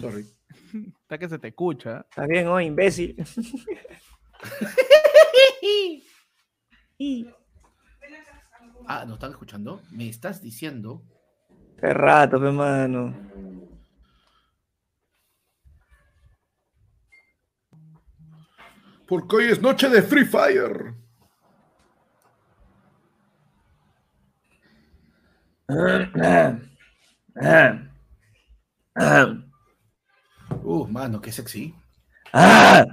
Sorry. Está que se te escucha. Está bien, oh, imbécil. Ah, ¿nos están escuchando? ¿Me estás diciendo? Qué rato, pe, mano. Porque hoy es noche de Free Fire. Uh, mano, qué sexy. ¡Ah!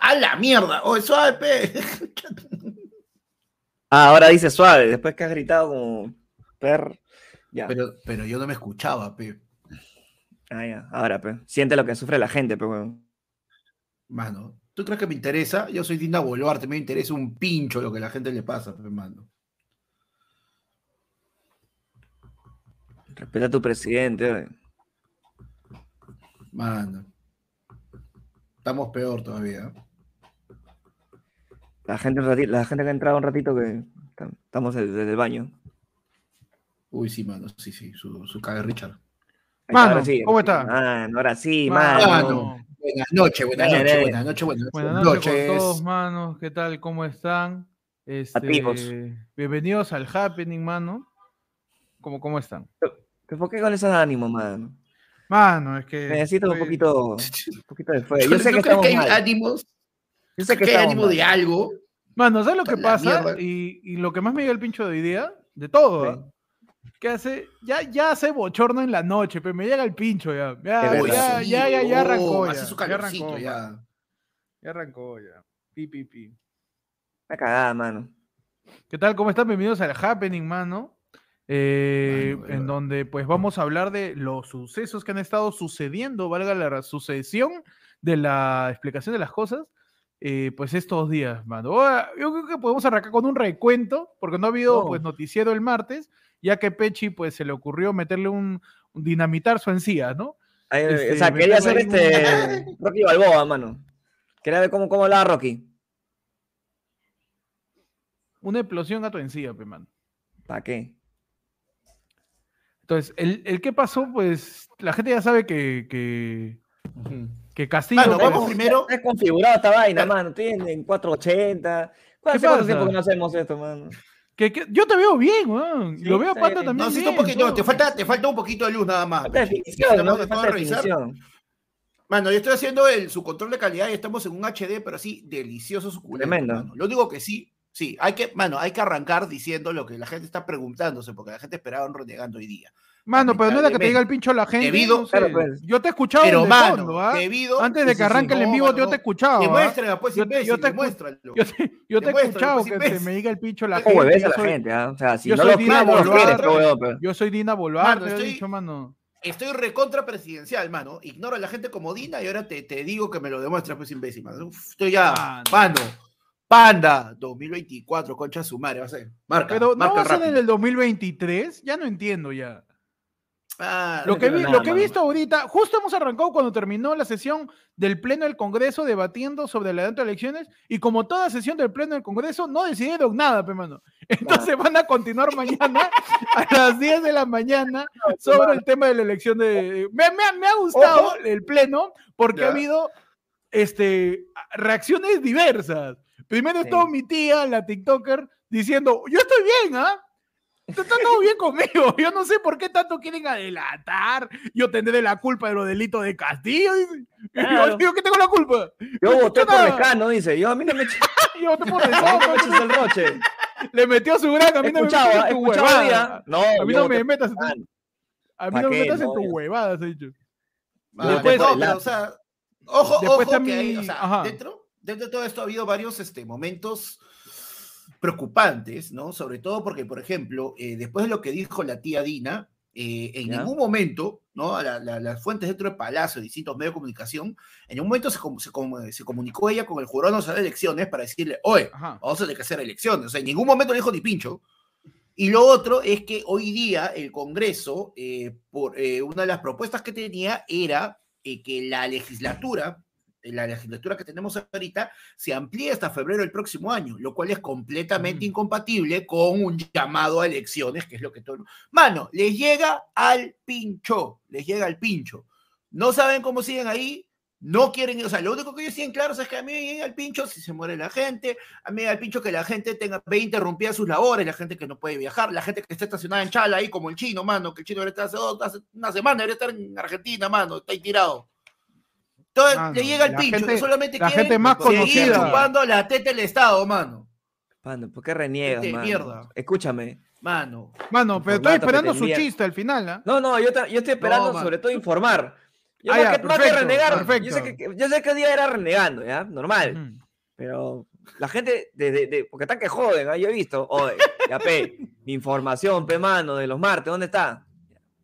¡A la mierda! ¡Oh, suave, pe! Ah, ahora dice suave, después que has gritado como per. Ya. Pero, pero yo no me escuchaba, pe. Ah, ya. Ahora, pe. Siente lo que sufre la gente, pe, weón. Mano, ¿tú crees que me interesa? Yo soy Dina Boluarte, me interesa un pincho lo que la gente le pasa, pe, mano. Respeta a tu presidente, we. Mano. Estamos peor todavía. La gente, la gente que ha entrado un ratito que ta- estamos desde el baño. Uy, sí, mano, sí, sí, su, su cague Richard. Mano, ahora sí, ¿cómo está? Mano, ahora sí, Mano. mano. Buenas noches, buenas noches, buenas noches, buenas Buenas noches con noches. todos, manos. ¿Qué tal? ¿Cómo están? Activos. Este, bienvenidos al Happening, mano. ¿Cómo, ¿Cómo están? ¿Pero ¿Por qué con esos ánimos, mano? Mano, es que. Necesito un poquito, un poquito de fuego. ¿Tú Yo sé que crees estamos que hay mal. ánimos? Yo sé que ¿Que hay ánimo mal. de algo? Mano, ¿sabes lo que pasa? Y, y lo que más me dio el pincho de hoy día, de todo, Sí. ¿ah? que hace, ya, ya hace bochorno en la noche, pero me llega el pincho ya. Ya, verdad. ya, sí, ya, ya, ya oh, arrancó ya. Hace su ya arrancó, ya. ya arrancó ya. Pi, pi, pi. Una cagada, mano. ¿Qué tal? ¿Cómo están? Bienvenidos al Happening, mano. Eh, en donde pues vamos a hablar de los sucesos que han estado sucediendo, valga la sucesión de la explicación de las cosas, eh, pues estos días, mano. Yo creo que podemos arrancar con un recuento, porque no ha habido Oh. pues noticiero el martes, ya que Pechi pues se le ocurrió meterle un, un dinamitar su encía, ¿no? Ahí, Este, o sea, quería hacer este Rocky Balboa, mano. Quería ver cómo, cómo hablaba Rocky. Una explosión a tu encía, pe, mano. ¿Para qué? Entonces, el, el qué pasó, pues la gente ya sabe que, que, que Castillo... Mano, pues, vamos primero. Está configurado esta vaina, mano. Tiene en 480. ¿Qué ¿Cuánto, pasa? tiempo que no hacemos esto, mano? Que, que- yo te veo bien, weón. Sí, lo veo a Pata también. No, sí, bien, un poquito, no, te falta, te falta un poquito de luz nada más. Falta Falta definición. Mano, yo estoy haciendo el, su control de calidad y estamos en un HD, pero así delicioso, suculento. Tremendo. mano. Lo único que sí, sí, hay que, mano, hay que arrancar diciendo lo que la gente está preguntándose, porque la gente esperaba un renegando hoy día. Mano, pero no es la que te diga el pincho a la gente. Debido- no sé. Claro, pues. Yo te he escuchado Pero, de mano, fondo, ¿ah? debido. Antes de que sí, arranque el en vivo, mano, yo te he escuchado. Demuéstrame, pues, Yo te- yo imbécil, te demuéstralo. Yo te, yo te he escuchado pues, que se imbécil. me diga el pincho a la ¿Cómo gente. ves a Yo la soy, gente? ah? O sea, si yo no soy lo Dina Boluarte. weón, pero- yo soy Dina Boluarte, he estoy- dicho, mano. Estoy recontra presidencial, mano. Ignoro a la gente como Dina y ahora te, te digo que me lo demuestras, pues, imbécil, mano. Uf, estoy ya, Mano. Panda 2024, concha su madre, va a ser. Marca, Pero no va a ser en el 2023, ya no entiendo ya. Ah, Lo que, vi- lo que he visto ahorita, justo hemos arrancado cuando terminó la sesión del Pleno del Congreso debatiendo sobre el adelanto de elecciones y como toda sesión del Pleno del Congreso no decidieron nada, pe mano. Entonces van a continuar mañana a las 10 de la mañana sobre el tema de la elección de... Me, me- me ha gustado Ojo. el Pleno porque ha habido este, reacciones diversas. Primero Sí. estuvo mi tía, la TikToker, diciendo, yo estoy bien, ¿ah? Está está todo bien conmigo. Yo no sé por qué tanto quieren adelantar. Yo tendré la culpa de los delitos de Castillo. Claro. Yo digo que tengo la culpa. Yo No voté por. Lescano, dice. Yo a mí no me Yo puedo a mí no me eches el roche. Le metió su gran. A mí no me Escuchaba, metas en tu escuchaba huevada. No, A mí no voté me metas en tu, por a mí ¿Pa no me metas en tu huevada, se ha dicho. Después- no, pero, o sea, ojo, Después ojo, también- que hay, o sea, ajá. dentro, dentro de todo esto ha habido varios este, momentos preocupantes, ¿no? Sobre todo porque, por ejemplo, eh, después de lo que dijo la tía Dina, eh, en ¿Ya? ningún momento, ¿no? La- la- las fuentes dentro del Palacio, distintos medios de comunicación, en ningún momento se, com- se, com- se comunicó ella con el Jurado Nacional de Elecciones para decirle, oye, Ajá. vamos a tener que hacer elecciones. O sea, en ningún momento le dijo ni pincho. Y lo otro es que hoy día el Congreso, eh, por una de las propuestas que tenía era que la legislatura, la legislatura que tenemos ahorita se amplía hasta febrero del próximo año, lo cual es completamente Mm. incompatible con un llamado a elecciones, que es lo que todo... Mano, les llega al pincho, les llega al pincho. No saben cómo siguen ahí, no quieren, o sea, lo único que ellos tienen claro es que a mí me llega al pincho si se muere la gente, a mí me llega al pincho que la gente tenga, ve interrumpidas sus labores, la gente que no puede viajar, la gente que está estacionada en Chala ahí como el chino, mano, que el chino debería estar hace, dos- hace una semana, debería estar en Argentina, mano, está ahí tirado. Entonces, Mano, le llega la pincho, gente- que solamente la gente más seguir conocida. chupando la teta del Estado, mano. Mano, ¿por qué reniegas, mano? mierda. Escúchame. Mano. Mano, pero estoy esperando su chiste al final, ¿ah? No, no, yo, yo estoy esperando sobre todo informar. Yo Ah, más, ya, que, más que perfecto, renegar, yo perfecto. sé que, yo sé que día era renegando, ¿ya? Normal. Pero la gente, de, de- de- porque están que joden, ¿ah? yo he visto. Oye, ya, pe, mi información, pe, mano, de los martes, ¿dónde está?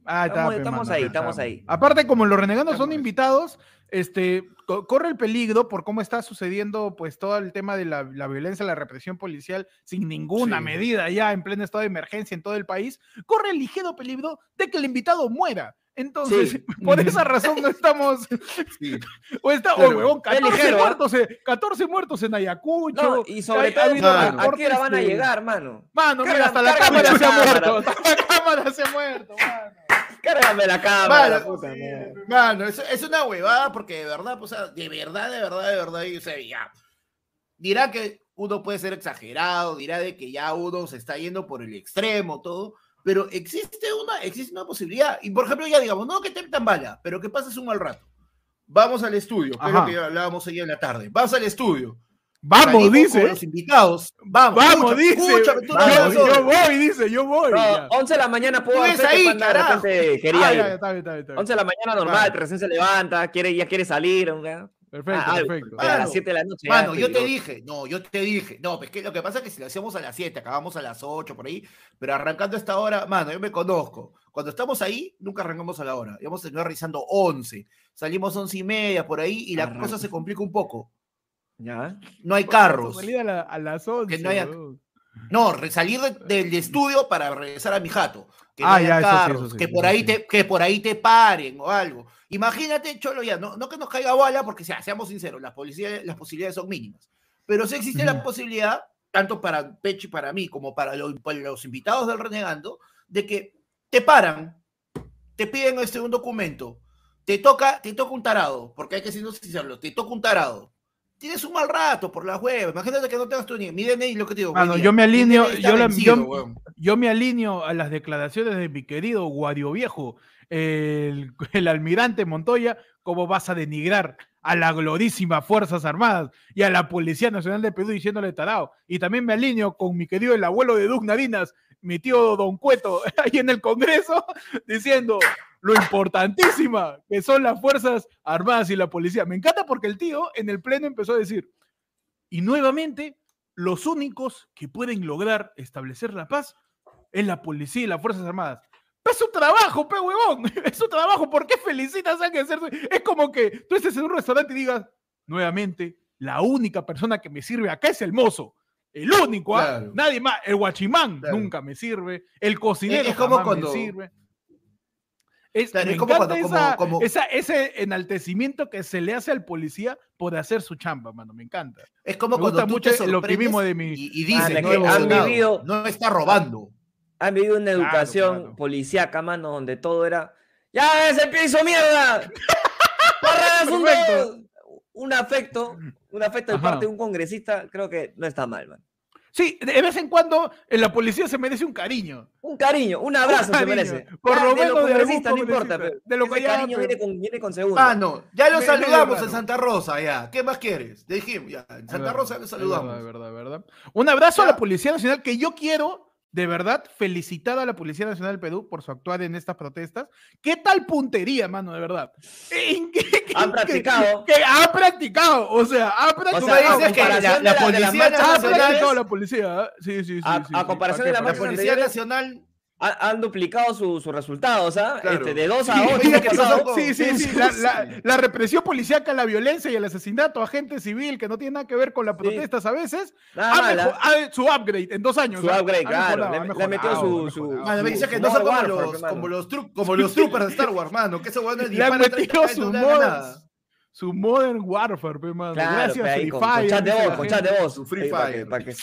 Ah, Estamos- pe, estamos mano, ahí, estamos está. ahí. Aparte, como los renegados son invitados, este, co- corre el peligro por cómo está sucediendo pues todo el tema de la, la violencia, la represión policial sin ninguna Sí. medida ya en pleno estado de emergencia en todo el país, corre el ligero peligro de que el invitado muera. Entonces, Sí. por esa razón no estamos, Sí. o está, Claro. oh, huevón, Es 14 ligero, ¿ah? muertos, en- 14 muertos en Ayacucho. No, y sobre hay- ha todo, habido ¿a- ¿a reportes qué hora van a llegar, mano? Mano, mira, hasta la cámara la se ha cámara. muerto. Hasta la cámara se ha muerto, mano. Cárgame la cámara, Mano, puta madre. Mano, es, es una huevada porque de verdad, pues, o sea, de verdad, de verdad, de verdad, y, o sea, ya. Dirá que uno puede ser exagerado, dirá de que ya uno se está yendo por el extremo, todo, pero existe una, existe una posibilidad. Y por ejemplo, ya digamos, no que te tan bala, pero que pases un mal rato. Vamos al estudio, que es lo que hablábamos ayer en la tarde. Vas al estudio. Vamos, dice. Con los invitados. Vamos, Vamos, dice. escúchame, tú yo, vamos, yo sabes. voy, dice, yo voy. No, ya. 11 de la mañana puedo hacer ahí, panda de repente quería Ah, ir. ya, ya, está bien, está bien, está bien. 11 de la mañana normal, Claro. recién se levanta, quiere, ya quiere salir. ¿no? Perfecto, Ah, perfecto. pero a las Mano, 7 de la noche. ya Mano, es yo te peligroso. dije, no, yo te dije, no, pues que lo que pasa es que si lo hacíamos a las 7, acabamos a las 8 por ahí, pero arrancando a esta hora, mano, yo me conozco. Cuando estamos ahí, nunca arrancamos a la hora. Íbamos a terminar realizando 11. Salimos 11 y media por ahí y la Arranca. cosa se complica un poco. Ya. No hay carros. Salida a, la- a las 11. Que no haya-. No, salir de- del estudio para regresar a mi jato. Que Ah, no haya ya, eso sí, carros, eso sí, que, por ahí sí. te, que por ahí te paren o algo. Imagínate, Cholo, ya, no, no que nos caiga bala, porque sea, seamos sinceros, las, policía- las posibilidades son mínimas. Pero sí existe la posibilidad, tanto para Pechi, para mí, como para los, para los invitados del Renegando, de que te paran, te piden este, un documento, te toca, te toca un tarado, porque hay que ser sinceros, te toca un tarado. Tienes un mal rato por la web. Imagínate que no tengas tu mi DNI, lo que te digo. Mano, día, yo me alineo, yo la- vencido, yo- me alineo a las declaraciones de mi querido Guario Viejo, el, el almirante Montoya, cómo vas a denigrar a la glorísima Fuerzas Armadas y a la Policía Nacional de Perú diciéndole tarao. Y también me alineo con mi querido el abuelo de Doug Narinas, mi tío Don Cueto, ahí en el Congreso, diciendo lo importantísima que son las Fuerzas Armadas y la Policía. Me encanta porque el tío en el Pleno empezó a decir, y nuevamente, los únicos que pueden lograr establecer la paz es la policía y las Fuerzas Armadas. Es su trabajo, pe huevón. Es su trabajo. ¿Por qué felicitas a ser? Es como que tú estés en un restaurante y digas, nuevamente, la única persona que me sirve acá es el mozo. El único, ¿ah? Claro. Nadie más. El guachimán Claro. nunca me sirve. El cocinero Es como jamás cuando- me sirve. Es, Claro, me es como encanta cuando- esa- como- esa- ese enaltecimiento que se le hace al policía por hacer su chamba, mano. Me encanta. Es como Me cuando gusta tú mucho te el optimismo sorprendes de mi- y, no, que han vivido- no está robando. Han vivido una educación claro. policíaca, mano, donde todo era. ¡Ya ese piso, mierda! ¡Para asunto! Perfecto. Un afecto, un afecto de Ajá. parte de un congresista, creo que no está mal, man. Sí, de vez en cuando en la policía se merece un cariño. Un cariño, un abrazo se cariño, merece. por Ya, lo de menos los de algún congresistas no importa, pero de lo que ese ya, cariño pero- viene con, viene con segundo. Ah, no, ya lo saludamos en. Santa Rosa, ya. ¿Qué más quieres? Te dijimos, ya. En Santa Rosa lo Es saludamos. verdad, verdad, verdad. Un abrazo a Ya. la Policía Nacional que yo quiero, de verdad, felicitar a la Policía Nacional del Perú por su actuar en estas protestas. ¿Qué tal puntería, mano, de verdad? ¿En qué- qué- Han practicado. Que ha practicado, o sea, ha practicado. Sea, dices que la, policía ha practicado la policía. ¿eh? Sí, sí, sí. A- sí, a comparación ¿Pa' de la policía nacional, Ha- Han duplicado su- sus resultados, ¿ah? Claro. Este, de 2 Sí, a 8. dice que son- Sí, sí, sí. Sí, La, sí. la- la represión policíaca, la violencia y el asesinato a gente civil que no tiene nada que ver con las protestas a veces, Nada ha mal, mejo- ¿ah? ha- su upgrade en dos años. Su upgrade, Ha claro, mejorado, le- metió su- su-. Mano, me dice que su no son como Warfare, los, como los, tru- como los troopers de Star Wars, mano. Que esos huevones Le han disparan 30 metido sus mods. su Modern Warfare, pe, mano. Claro, Gracias, pe, Free con, Fire. con chat de voz, la con chat de voz. Su Free Fire. que- pa' que-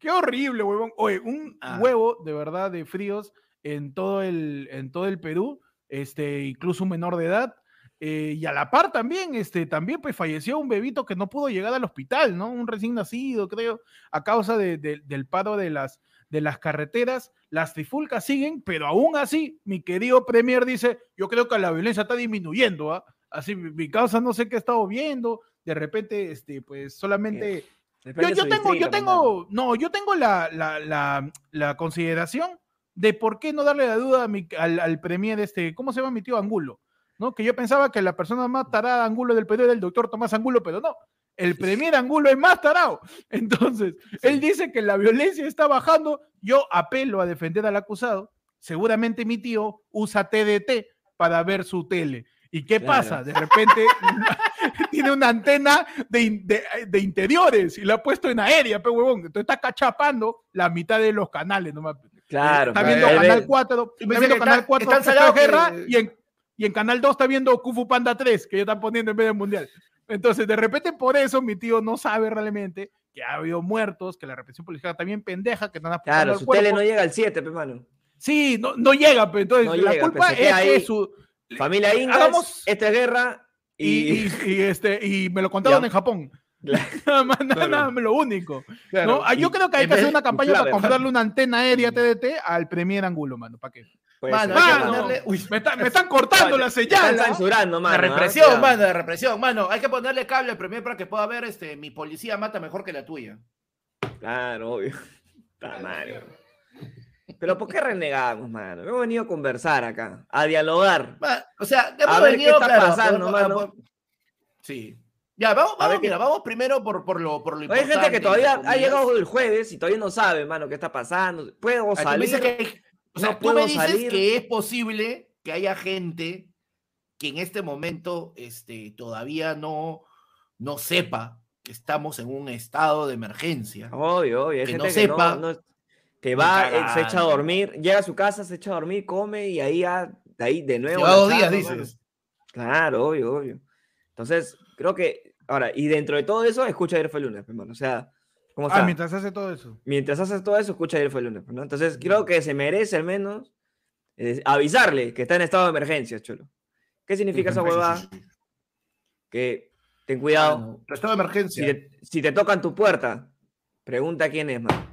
Qué horrible, huevón. Oye, un Ah. huevo de verdad de fríos en todo el, en todo el Perú, este, incluso un menor de edad. eh, y a la par también, este, también pues falleció un bebito que no pudo llegar al hospital, ¿no? Un recién nacido, creo, a causa de- de- del paro de las, de las carreteras. Las trifulcas siguen, pero aún así, mi querido Premier dice, yo creo que la violencia está disminuyendo, ¿ah? Así, mi, mi causa no sé qué ha estado viendo, de repente, este, pues solamente... Yo, yo tengo, yo tengo, no, yo tengo la, la, la, la consideración de por qué no darle la duda a mi- al, al premier este, ¿cómo se llama mi tío Angulo? ¿No? Que yo pensaba que la persona más tarada Angulo del Perú era el doctor Tomás Angulo, pero no. El premier Angulo es más tarado. Entonces, él dice que la violencia está bajando. Yo apelo a defender al acusado. Seguramente mi tío usa TDT para ver su tele. ¿Y qué Claro. pasa? De repente tiene una antena de, de- de interiores y la ha puesto en aérea, pe huevón. Entonces está cachapando la mitad de los canales nomás. Claro, está pero viendo Canal 4, Y está viendo Canal está- 4 están Esto es salados que- guerra y en, y en Canal 2 está viendo Kung Fu Panda 3, que ya están poniendo en vez del Mundial. Entonces, de repente, por eso mi tío no sabe realmente que ha habido muertos, que la represión policial también pendeja, que están apuntando Claro, su cuerpo. tele no llega al 7, hermano. Sí, no, no llega, pero entonces No la llega, culpa es que su... Familia Ingalls, hagamos- esta es guerra Y, y... y- y, este, y me lo contaron Ya. en Japón. Claro. Nada más, nada, Claro. nada, lo único. Claro, ¿no? Ah, Yo creo que hay que hacer una campaña claro, para comprarle una antena aérea TDT al Premier Angulo, mano. ¿Para qué? Mano, Mano, ponerle- uy, me, está- me están cortando la Están señal. ¿ah? censurando, La mano. ¿ah? represión, mano, la represión, mano. Hay que ponerle cable al premier para que pueda ver este, mi policía mata mejor que la tuya. Claro, obvio. Está mal. Pero ¿por qué renegamos, mano? Hemos venido a conversar acá, a dialogar. O sea, hemos A ver qué está claro, pasando, por- mano. por- Sí. Ya, vamos, A ver vamos, mira, vamos primero por, por lo por lo Hay importante. gente que todavía ha llegado el jueves y todavía no sabe, mano, qué está pasando. Puedo salir. que hay- o sea, no tú me dices salir. que es posible que haya gente que en este momento este, todavía no, no sepa que estamos en un estado de emergencia. Obvio, obvio. Hay Que gente no que sepa. no, no- que va, eh, se echa a dormir, llega a su casa, se echa a dormir, come y ahí ya, de ahí de nuevo. Lleva dos días, dices. Claro, obvio, obvio. Entonces, creo que, ahora, y dentro de todo eso, escucha ayer fue el lunes, hermano. O sea, ¿cómo está? Ah, mientras hace todo eso. Mientras haces todo eso, escucha ayer fue el lunes, ¿no? Entonces, creo que se merece al menos eh, avisarle que está en estado de emergencia, chulo. ¿Qué significa esa huevada? Que ten cuidado. Tu estado de Si emergencia. te, si te tocan tu puerta, pregunta quién es, man.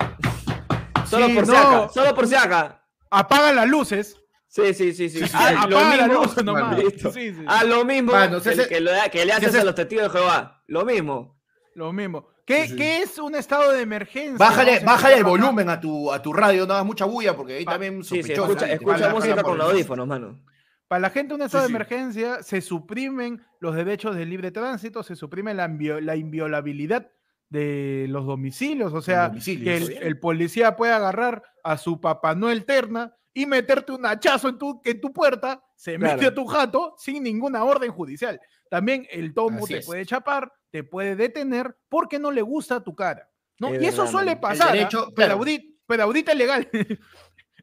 Solo Sí, por si no. acá, solo por si acá. Apaga las luces. Sí, sí, sí, sí. Ah, lo apaga la mismo, luz nomás. Sí, sí. Ah, lo mismo Mano, que, si ese- que lo- que le haces ese- a los testigos de Jehová. Lo mismo. Lo mismo. ¿Qué, Sí, sí. qué es un estado de emergencia? Bájale, el volumen a tu, a tu radio, no hagas mucha bulla porque ahí Pa- también Sí, sí, sospechoso, escucha, escucha música con los audífonos, mano. Para la gente en un estado Sí, de sí. emergencia se suprimen los derechos de libre tránsito, se suprime la, invio- la inviolabilidad de los domicilios, o sea, que el, policía puede agarrar a su Papá Noel terna y meterte un hachazo en tu, en tu puerta, se mete a tu jato sin ninguna orden judicial. También el tomo Así te es. puede chapar, te puede detener porque no le gusta tu cara. ¿no? Es y eso verdad, suele pasar, ¿ah? derecho, pero, claro. es legal.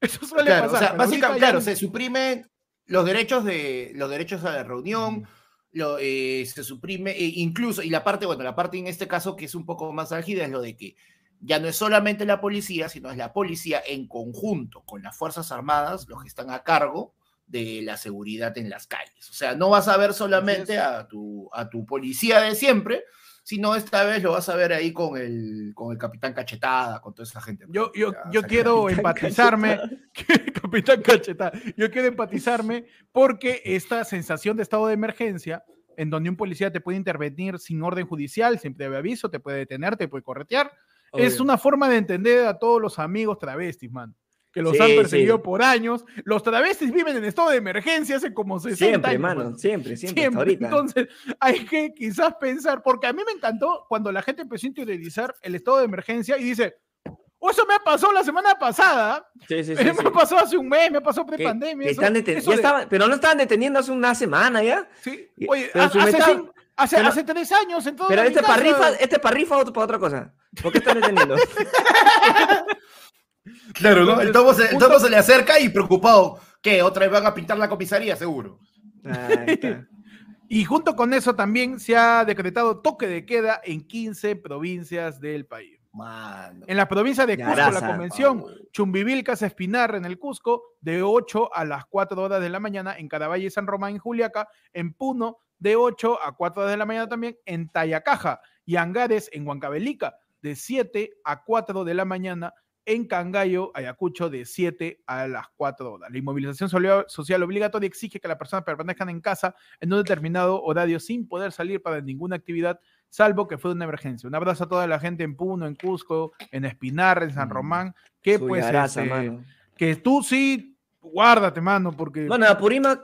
eso suele Claro, pasar. o sea, básicamente, claro, se suprimen los derechos de los derechos a la reunión, lo, eh, se suprime, e incluso, y la parte, bueno, la parte en este caso que es un poco más álgida es lo de que ya no es solamente la policía, sino es la policía en conjunto con las Fuerzas Armadas los que están a cargo de la seguridad en las calles. O sea, no vas a ver solamente a tu, a tu policía de siempre, sino esta vez lo vas a ver ahí con el, con el capitán Cachetada, con toda esa gente. Yo, yo, Ya, yo o sea, quiero Capitán empatizarme, Capitán Cacheta, yo quiero empatizarme porque esta sensación de estado de emergencia, en donde un policía te puede intervenir sin orden judicial, sin previo aviso, te puede detener, te puede corretear, es Obvio. una forma de entender a todos los amigos travestis, man. Que los Sí, han sí. perseguido por años. Los travestis viven en estado de emergencia hace como 60 Siempre, años. mano, mano. siempre, siempre, ahorita. Entonces, hay que quizás pensar, porque a mí me encantó cuando la gente empezó a interiorizar el estado de emergencia y dice, oh, eso me pasó la semana pasada, Sí, sí, sí, me sí. pasó hace un mes, me pasó pre-pandemia. de- pero no estaban deteniendo hace una semana ya. sí. Oye, pero ha- hace, meta- hace- pero- hace tres años en todo Pero este casa- para rifa, este para rifa o para otra cosa. ¿Por qué están deteniendo? Claro, ¿no? El tomo, se, el tomo se le acerca y preocupado. ¿Qué? ¿Otra vez van a pintar la comisaría? Seguro. Ahí está. Y junto con eso también se ha decretado toque de queda en 15 provincias del país. Mano. En la provincia de Cusco, la convención Pau. Chumbivilcas Espinar en el Cusco, de 8 a las 4 horas de la mañana, en Caraballo y San Román, en Juliaca, en Puno, de 8 a 4 horas de la mañana también, en Tayacaja y Angares, en Huancavelica, de 7 a 4 de la mañana, en Cangallo, Ayacucho, de 7 a las 4 horas. La inmovilización social obligatoria exige que las personas permanezcan en casa en un determinado horario sin poder salir para ninguna actividad, salvo que fue una emergencia. Un abrazo a toda la gente en Puno, en Cusco, en Espinar, en San Mm. Román, que Su pues este, mano. que tú sí guárdate, mano, porque Bueno, en Apurímac,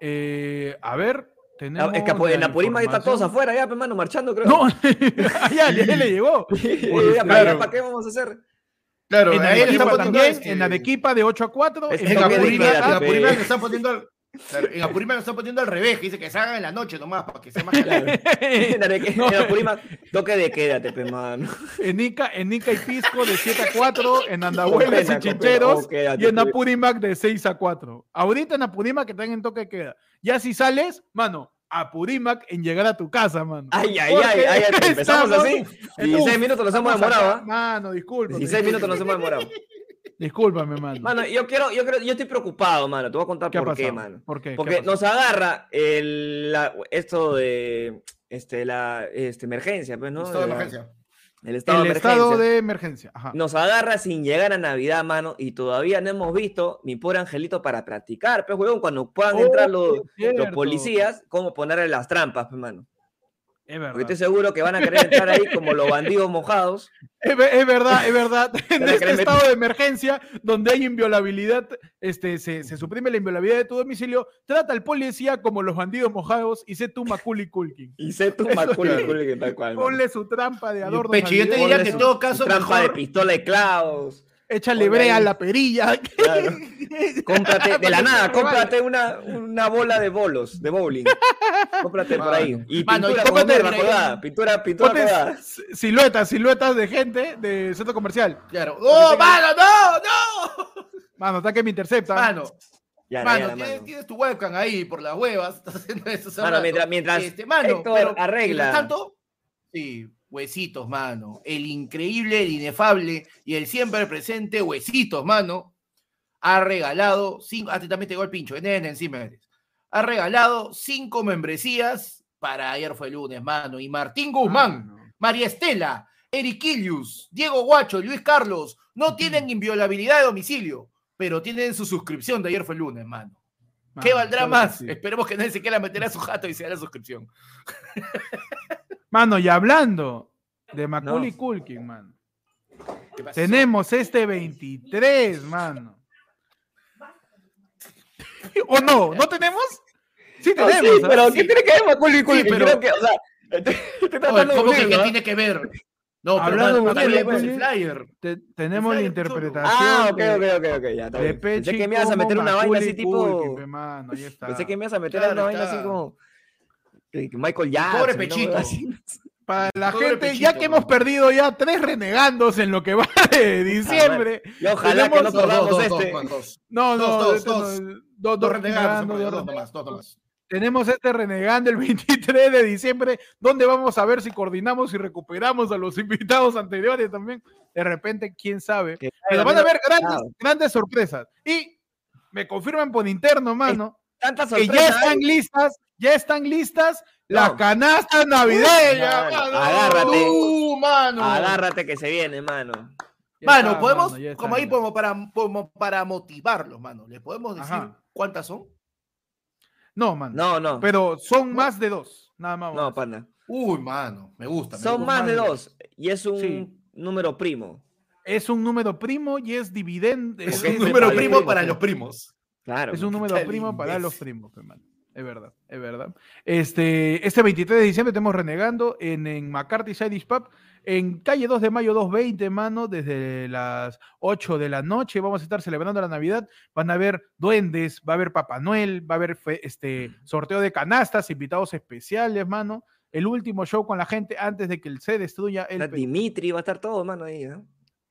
eh, a ver, tenemos es que en la Apurímac están todos afuera ya, pe, mano, marchando, creo. No, ya, ya le llegó. Ya, claro. ¿Para qué vamos a hacer? Claro, En están Arequipa también, este, en Arequipa de 8 a 4, Es en Apurímac. Apurímac le están poniendo al, claro, en Apurímac le están poniendo al revés, que dice que salgan en la noche nomás, para que sea más Claro. en, Arequ- No. en Apurímac, toque de quédate, pe, mano. en Ica, en Ica y Pisco de 7 a 4, en Andahuelas pena, y. Chincheros Oh, quédate, y en. Apurímac de 6 a 4. Ahorita en Apurímac que están en toque de queda. Ya si sales, mano, Apurímac en llegar a tu casa, mano. Ay, ay, ay, ay, ay, empezamos así. 16 minutos nos hemos a demorado, ¿ah? Mano, disculpa. 16 minutos nos hemos demorado. Discúlpame, mano. Mano, yo quiero, yo creo, yo estoy preocupado, mano. Te voy a contar ¿Qué ha por qué, mano. ¿Por qué? ¿Qué Porque nos agarra el, la- esto de este, la este, emergencia, pues, ¿no? Estado de La- emergencia. El estado el de estado emergencia. de emergencia. Ajá. Nos agarra sin llegar a Navidad, mano, y todavía no hemos visto mi pobre angelito para practicar, pues, huevón, cuando puedan Oh, entrar los, los policías, cómo ponerle las trampas, pues, mano. Es verdad. Porque estoy seguro que van a querer entrar ahí como los bandidos mojados. Es, ve- es verdad, es verdad. En este estado de emergencia, donde hay inviolabilidad, este, se, se suprime la inviolabilidad de tu domicilio, trata al policía como los bandidos mojados y sé tú Maculi Culkin. Y sé tú, Maculi, que tal cual. Ponle su trampa de adorno. Pecho, yo te diría que en todo caso Trampa de pistola de clavos. Échale brea a la perilla. Claro. Cómprate, de la nada, cómprate una, una bola de bolos, de bowling. Cómprate por ahí. Y Mano, y pintura cómprate con Pintura, pintura siluetas, siluetas de gente de centro comercial. claro. ¡Oh, mano, no, no! Mano, está que me intercepta. Mano, Ya, mano, ya, tienes, mano. tienes tu webcam ahí por las huevas, estás haciendo eso. hace Mano, mientras- mientras Este, mano, Héctor pero, arregla. mientras tanto, sí, huesitos, mano. El increíble, el inefable y el siempre presente huesitos, mano. Ha regalado cinco, ah, también te el pincho, en encima eres. Ha regalado cinco membresías para ayer fue el lunes, mano. Y Martín Guzmán, Mano. María Estela, Eriquilius, Diego Guacho, Luis Carlos, no tienen inviolabilidad de domicilio, pero tienen su suscripción de ayer fue el lunes, mano. ¿Qué Mano, valdrá que más? sí. Esperemos que nadie se quiera meter a su jato y se la suscripción. Mano, y hablando de Macaulay No. Culkin, mano. Tenemos este 23, mano. ¿O no? ¿No tenemos? Sí No, tenemos. sí, ¿ah? pero sí. ¿qué tiene que ver Maculi Culkin? Sí, pero- que, o sea, Oye, tratando de ¿Cómo que qué ¿ah? tiene que ver? No, pero Hablando no, de no Macaulay flyer. Te- tenemos la flyer, interpretación Ah, ok, ok, ok, ok, ya está. Pensé que me ibas a meter una vaina Macaulay así tipo... Culkin, pe, mano, ahí está. Pensé que me ibas a meter Claro, una vaina así como... Michael Jackson. ¿no? Pechito. Así. Para la Pobre gente, Pechito, ya que hemos perdido ya tres renegandos en lo que va de diciembre. Y ojalá que no Tenemos- perdamos dos, dos, este. dos, dos. No, no, Dos, dos, este dos. no, dos, Dos dos renegados, renegando, dos dos nomás, dos nomás. Tenemos este renegando el 23 de diciembre, donde vamos a ver si coordinamos y recuperamos a los invitados anteriores también. De repente, quién sabe. Que Pero van a haber grandes, grandes sorpresas. Y me confirman por interno, mano, Tantas que ya están listas, ya están listas las No. canastas navideñas. Mano, mano. agárrate. ¡Uh, mano! Agárrate que se viene, mano. Ya Mano, está, podemos, mano, ya está, como ahí, como para, como para motivarlos, mano. ¿Les podemos decir Ajá. cuántas son? No, mano. No, no. Pero son más de dos. Nada más. No, pana. Uy, mano, me gusta. me Son gusta. más de dos. Y es un Sí. número primo. Es un número primo y es dividendo. Es Ok, un número primo para los primos. Claro. Es un número primo para los primos, pe, mano. Es verdad, es verdad. Este, este 23 de diciembre estamos renegando en, en McCarthy Side Pub, en calle 2 de mayo 220, mano, desde las 8 de la noche. Vamos a estar celebrando la Navidad. Van a haber duendes, va a haber Papá Noel, va a haber fe- este, sorteo de canastas, invitados especiales, mano. El último show con la gente antes de que el se destruya el. Dimitri va a estar todo, mano, ahí. ¿no?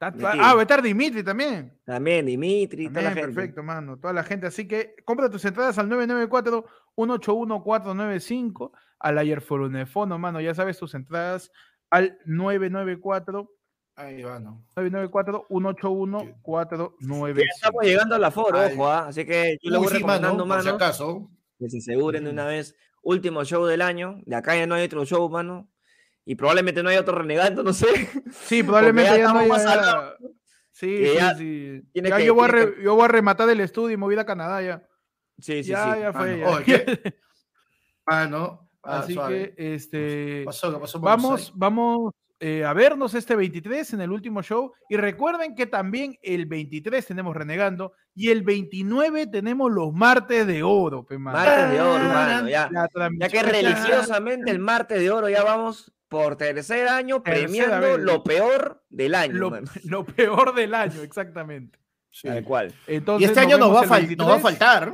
Ah, va a estar Dimitri también. También Dimitri, toda la También, gente. perfecto, mano. Toda la gente. Así que compra tus entradas al 994-181-495 al Ayer Forunefono, mano. Ya sabes, tus entradas al 994 Ahí va, ¿no? 994-181-495. Ya estamos llegando al aforo, Ay. ojo, ¿ah? así que yo le Uy, voy sí, recomendando, mano, por si mano, acaso. que se aseguren de una vez. Último show del año. De acá ya no hay otro show, mano. Y probablemente no hay otro renegando, no sé. Sí, probablemente ya ya, no haya- Sí, que sí, ya sí. tiene Ya que- yo, voy re- yo voy a rematar el estudio y me voy a Canadá ya. Sí, sí, ya, sí. ya fue. Mano, ya. oye, Ah, ¿no? Ah, Así suave. que, este. Pasó, ¿Qué pasó? Vamos, vamos eh, a vernos este 23 en el último show. Y recuerden que también el 23 tenemos Renegando y el 29 tenemos los martes de oro, pe. Martes de oro, Ah, mano. Ya, ya que religiosamente el martes de oro ya vamos por tercer año premiando vez. lo peor del año, lo, peor del año, exactamente. Sí. Tal cual. Entonces, Y este año nos va, a el fal- nos va a 23. faltar.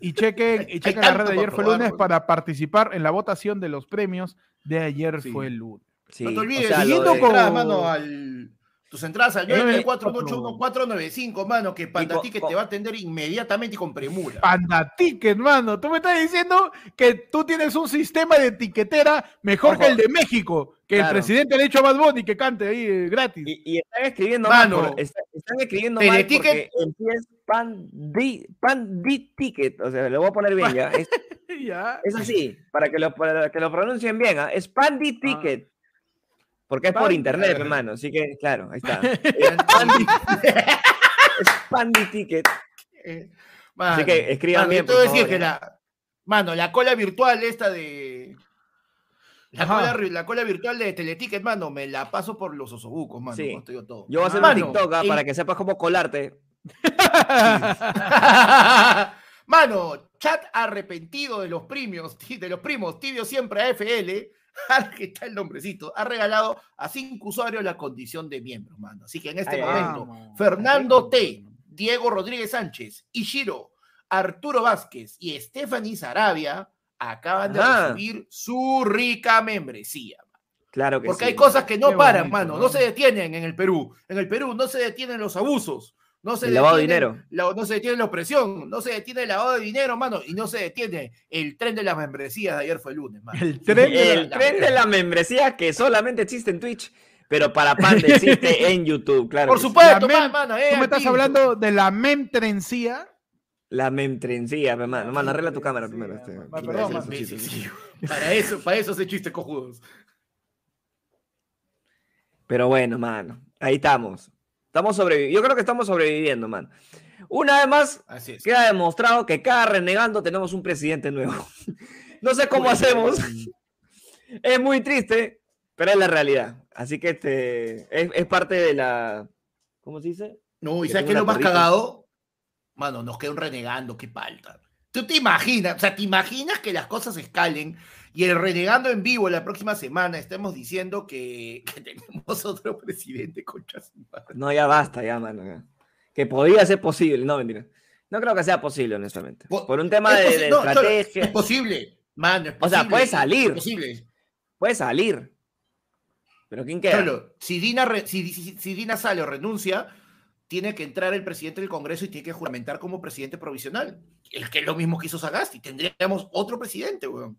Y chequen, y chequen la red de ayer para fue lunes probar, para participar en la votación de los premios de ayer Sí. fue el lunes. Sí, no te o olvides, sea, lo siguiendo de- con- mano, al... tus entradas al Eh, 94181-495, mano, que Panda Ticket te va a atender inmediatamente y con premura. Panda Ticket, mano. Tú me estás diciendo que tú tienes un sistema de etiquetera mejor que el de México, que el presidente le ha dicho a Bad Bunny que cante ahí eh, gratis. Y, y están escribiendo Mano. mal, por- está- están escribiendo mal porque empieza pandi, pandi ticket, o sea, le voy a poner bien ya, es, ya. es así, para que lo, para que lo pronuncien bien, ¿ah? es pandi ticket, porque es por internet, hermano, así que, claro, ahí está, Eh, es pandi ticket, Mano, así que escriban mano, bien, a por decir favor, que ¿eh? la... Mano, la cola virtual esta de... La cola, ri- la cola virtual de Teleticket, mano, me la paso por los osobucos, mano. Sí. yo todo. yo voy a hacer Mano, un TikTok ¿ah? para que sepas cómo colarte, Mano, chat arrepentido de los premios, de los primos, tibio siempre AFL, que está el nombrecito, ha regalado a cinco usuarios la condición de miembro, mano. Así que en este Ay, momento, Vamos. Fernando T, Diego Rodríguez Sánchez, Ishiro, Arturo Vázquez y Stephanie Sarabia acaban de Ajá. recibir su rica membresía. claro que Porque sí. hay cosas que no Qué paran, bonito, mano, no ¿no? se detienen en el Perú. En el Perú no se detienen los abusos, no se El lavado de dinero. la- no se detiene la opresión, no se detiene el lavado de dinero, mano, y no se detiene el tren de las membresías de ayer fue el lunes, mano. El tren de el la- tren de la membresía que solamente existe en Twitch, pero para Panda existe en YouTube, claro. Por supuesto, mem- man, mano, eh, Tú me estás hablando de la memtrencía. La membresía, hermano. Mano, arregla tu cámara primero. Sí, este, mano. para Perdón, hacer mano. esos Sí, chistes. sí, sí. Para eso, para eso se chiste cojudos. Pero bueno, mano. Ahí estamos. Estamos sobreviviendo. Yo creo que estamos sobreviviendo, man. Una vez más, Así queda demostrado que cada renegando tenemos un presidente nuevo. No sé cómo hacemos. Es muy triste, pero es la realidad. Así que este es, es parte de la. ¿Cómo se dice? No, y Que ¿sabes es lo más cagado? Mano, nos queda un renegando, qué palta. ¿Tú te imaginas? O sea, ¿te imaginas que las cosas escalen y el renegando en vivo la próxima semana estemos diciendo que, que tenemos otro presidente contra su madre? No, ya basta, ya, mano. Que podía ser posible. No, mentira. No creo que sea posible, honestamente. Po- Por un tema Es de, no, estrategia. es posible, mano, es O sea, posible, puede salir. Es posible. Puede salir. Pero ¿quién queda? Cholo, si Dina, re- si, si- si Dina sale o renuncia, tiene que entrar el presidente del Congreso y tiene que juramentar como presidente provisional. El que es lo mismo que hizo Sagasti. Tendríamos otro presidente, weón.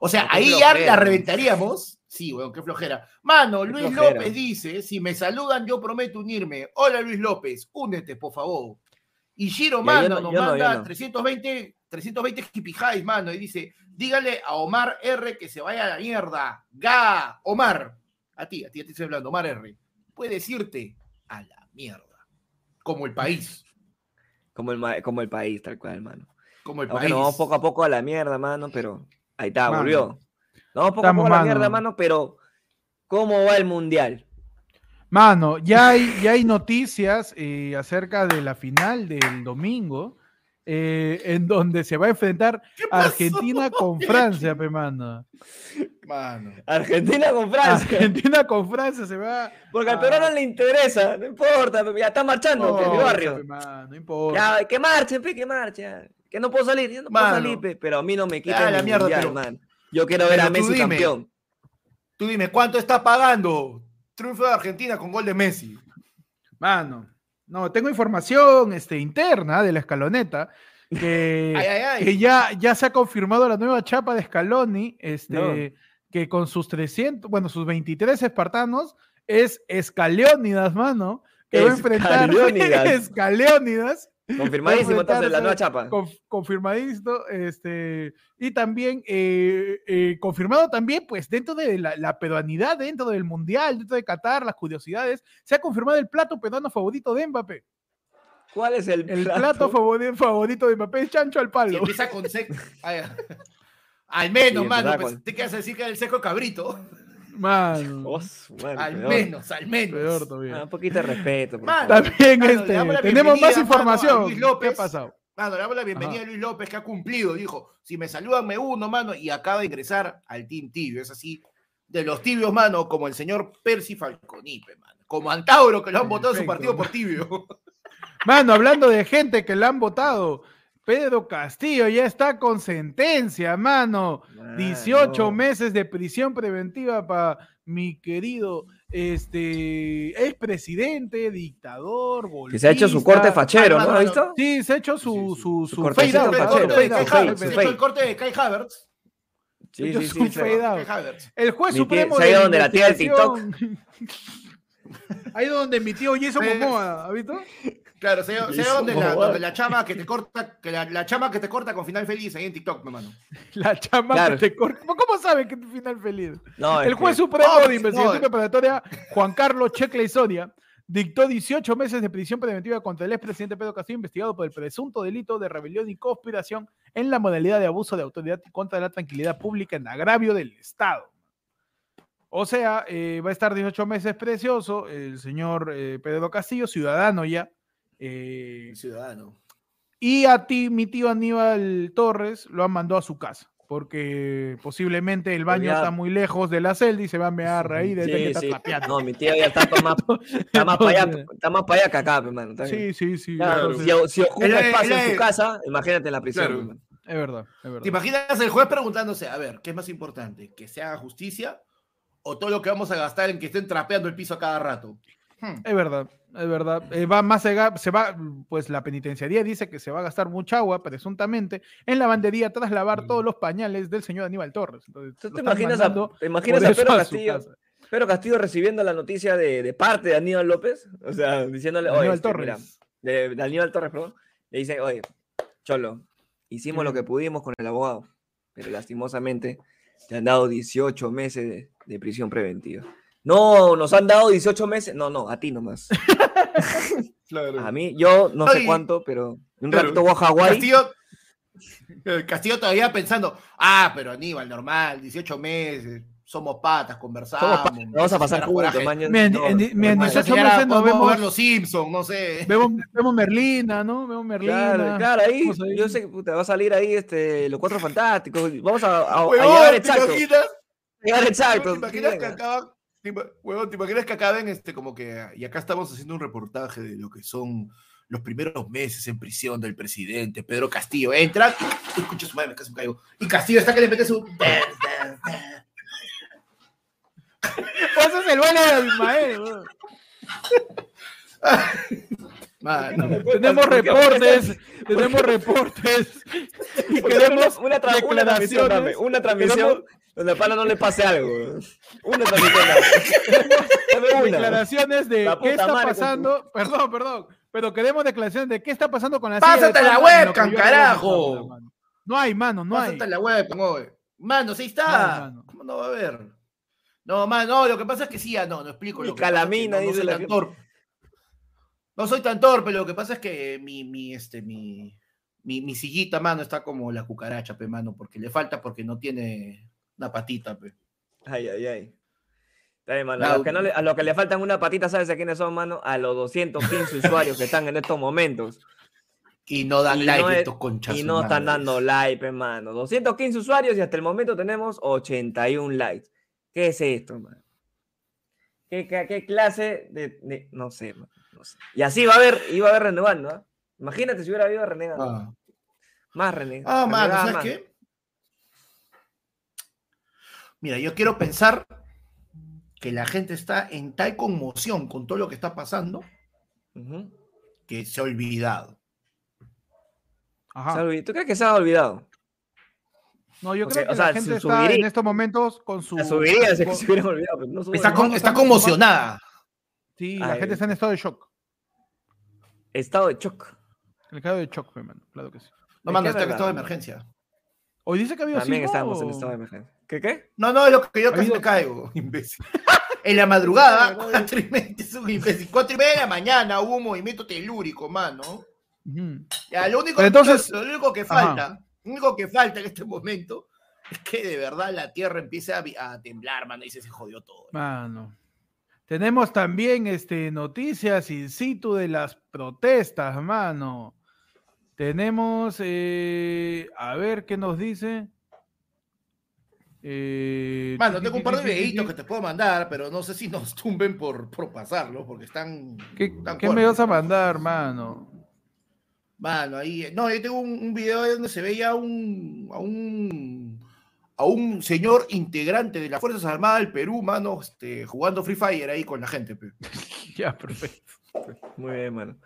O sea, No, ahí ya flojera, la ¿no? reventaríamos. Sí, weón, qué flojera. Mano, Qué Luis flojera. López dice: si me saludan, yo prometo unirme. Hola, Luis López, únete, por favor. Y Giro, Ya, mano, no- nos no, manda yo no. 320, 320 hippie mano, y dice: dígale a Omar R que se vaya a la mierda. Ga, Omar. A ti, a ti, a ti estoy hablando, Omar R. Puedes irte a la mierda. Como el país. Como el, como el país, tal cual, mano. Como el Aunque país. nos vamos poco a poco a la mierda, mano, pero ahí está, Mano. volvió. Vamos poco Estamos, a poco la mano. mierda, mano, pero ¿cómo va el mundial? Mano, ya hay, ya hay noticias eh, acerca de la final del domingo, eh, en donde se va a enfrentar. Argentina con Francia, pe mano. Mano. Argentina con Francia. Argentina con Francia se va. Porque al peruano le interesa, no importa, pe, ya está marchando, pe, mi No, barrio. pe, mano, no importa. Ya, que marchen, pe, que marchen. Que no puedo salir, yo no Mano. puedo salir, pe, pero a mí no me Ya, quitan la mierda, mundial, pero- man. Yo quiero ver a Messi dime. campeón. Tú dime, ¿cuánto está pagando? Triunfo de Argentina con gol de Messi. Mano, no, tengo información este, interna de la escaloneta que, Ay, ay, ay. que ya, ya se ha confirmado la nueva chapa de Scaloni, este, No. que con sus 300, bueno, sus 23 espartanos es Escaleónidas, mano, que va a enfrentar Escaleónidas. Confirmadísimo entonces la nueva chapa. conf- confirmadísimo, este, y también eh, eh, confirmado también, pues dentro de la, la peruanidad, dentro del Mundial, dentro de Qatar, las curiosidades, se ha confirmado el plato peruano favorito de Mbappé. ¿Cuál es el, El plato, favori- favorito de Mbappé es chancho al Y palo. empieza con seco. Al menos, Sí, mano. empezaba Pensé que ibas a decir que era el seco cabrito. Mano, Oh, Al peor. menos, al menos. peor todavía. Ah, un poquito de respeto. por Mano, favor. También Mano, este, tenemos más información. Luis ¿Qué López. ha pasado? Mano, le damos la bienvenida Ajá. a Luis López, que ha cumplido. Dijo: si me saludan, me uno, mano. Y acaba de ingresar al Team Tibio. Es así, de los tibios, mano, como el señor Percy Falconipe, mano. Como Antauro, que lo han votado en su partido por tibio. Mano, hablando de gente que la han votado, Pedro Castillo ya está con sentencia, mano. 18 Mano. meses de prisión preventiva para mi querido este expresidente, dictador, Que se ha hecho su golpista. corte fachero, ¿no? ¿Has visto? Sí, se ha hecho su, Sí, su, Su su cortecito fade out, el fachero, corte el corte de Kai Havertz. Sí, sí, sí. El juez supremo se ha de ido donde la tía del investigación- Ahí donde mi tío Jason Pues- Momoa, ¿ha visto? Claro, se Hizo donde la, donde la chama que te corta, que la, la chama que te corta con final feliz ahí en TikTok, mi mano. La chama Claro. que te corta. ¿Cómo sabe que tu final feliz? No, es El juez que- supremo No, de investigación no. preparatoria, Juan Carlos Checle y Soria, dictó 18 meses de prisión preventiva contra el expresidente Pedro Castillo, investigado por el presunto delito de rebelión y conspiración en la modalidad de abuso de autoridad contra la tranquilidad pública en agravio del Estado. O sea, eh, va a estar 18 meses precioso el señor eh, Pedro Castillo, ciudadano ya. Eh, Ciudadano. y a ti, mi tío Aníbal Torres, lo han mandado a su casa. Porque posiblemente el baño ya- está muy lejos de la celda y se va a mear ahí de Sí, que está sí. trapeando. No, mi tío ya está más, está más para allá, está más para allá que acá, hermano. Sí, sí, sí. Claro, entonces, si, si ocupa es- espacio él en su casa, imagínate en la prisión. Claro. es verdad, es verdad. ¿Te imaginas el juez preguntándose, a ver, ¿qué es más importante? ¿Que se haga justicia o todo lo que vamos a gastar en que estén trapeando el piso a cada rato? Hmm. Es verdad, es verdad. Eh, va más ga- se va, pues la penitenciaría dice que se va a gastar mucha agua, presuntamente, en la bandería tras lavar todos los pañales del señor Aníbal Torres. Entonces, ¿Tú lo te imaginas, a, te imaginas a Pedro Castillo. Pedro Castillo recibiendo la noticia de, de parte de Aníbal López? O sea, diciéndole, oye, Aníbal este, Torres. mira, de, de Aníbal Torres, perdón, le dice, oye, Cholo, hicimos lo Mm. que pudimos con el abogado, pero lastimosamente te han dado 18 meses de, de prisión preventiva. No, nos han dado 18 meses. No, no, a ti nomás. A mí, yo no sé cuánto, pero un claro. ratito voy a Hawái. Castillo, eh, Castillo todavía pensando, ah, pero Aníbal, normal, 18 meses, somos patas, conversamos. Somos vamos a pasar juntos, mañana. Mira, en- no, en- no, mira, en no, Esa 18 señora, meses nos vemos- ver los Simpsons, no sé. Vemos, vemos Merlina, ¿no? Vemos Merlina. Claro, claro, ahí, yo sé que puta, va a salir ahí este, los cuatro fantásticos. Vamos a, a- a llegar ¿te exacto. imaginas? Llegar exacto. ¿Te imaginas que acaban, huevón, ¿te imaginas que acaben este, como que, y acá estamos haciendo un reportaje de lo que son los primeros meses en prisión del presidente, Pedro Castillo, entra, y escucha su madre, me casi me caigo, y Castillo está que le mete su... Ese es el baile de Ismael. Mano, Tenemos reportes, tenemos reportes. y queremos una, tra- una transmisión, dame, una transmisión. Queremos- donde a Pala no le pase algo. Una una. declaraciones de qué está madre con tu- pasando. Perdón, perdón. Pero queremos declaraciones de qué está pasando con la Pásate la webcam, carajo. No hay, mano, no hay. pásate la web, pongo, Mano, sí No hay, está. ¿Cómo no va a haber? No, mano, no, lo que pasa es que sí, ya no, no explico. Ni Lo que pasa es que calamina, no, no dice soy la tan torpe. No soy tan torpe, lo que pasa es que mi, mi, este, mi, mi, mi sillita, mano, está como la cucaracha, pe, mano, porque le falta porque no tiene una patita, pe. Ay, ay, ay. Está bien, mano. A los, que no le, a los que le faltan una patita, ¿sabes a quiénes son, mano? A los 215 usuarios que están en estos momentos. Y no dan Y like no es- estos conchas. Y no están dando like, hermano. 215 usuarios y hasta el momento tenemos 81 likes. ¿Qué es esto, hermano? ¿Qué, qué, qué clase de, de- No sé, no sé. Y así va a haber, iba a haber renegando, ¿ah? Imagínate si hubiera habido renegando. Ah, Más renegando. ah mano, ¿sabes más. qué? Mira, yo quiero pensar que la gente está en tal conmoción con todo lo que está pasando que se ha olvidado. Ajá. ¿Tú crees que se ha olvidado? No, yo creo que o sea, la gente se está en subiría- estos momentos con su. Se subiría con- se olvidado. pero no Está, con- está conmocionada. Sí, la gente está en estado de shock. Estado de shock. En estado de shock, hermano. Claro que sí. No, ¿De mano, está en estado de emergencia. Hoy dice que ha habido También sismo estábamos en o- estado de emergencia. ¿Qué qué? No, no, es lo que yo casi me caigo, imbécil. En la madrugada, cuatro y media, es un imbécil. Cuatro y media de la mañana hubo un movimiento telúrico, mano. Ya, lo único, entonces- lo único que Ajá. falta, lo único que falta en este momento es que de verdad la tierra empiece a temblar, mano, y se, se jodió todo. Mano. Tenemos también este, noticias in situ de las protestas, mano. Tenemos, eh, a ver qué nos dice. Eh, Mano, tengo un par de videitos que te puedo mandar, pero no sé si nos tumben por, por pasarlo, porque están. ¿Qué, están qué me vas a mandar, mano? Mano, ahí. No, yo tengo un, un video ahí donde se veía a un, a un. a un señor integrante de las Fuerzas Armadas del Perú, mano, este, jugando Free Fire ahí con la gente. Ya, perfecto. Muy bien, mano.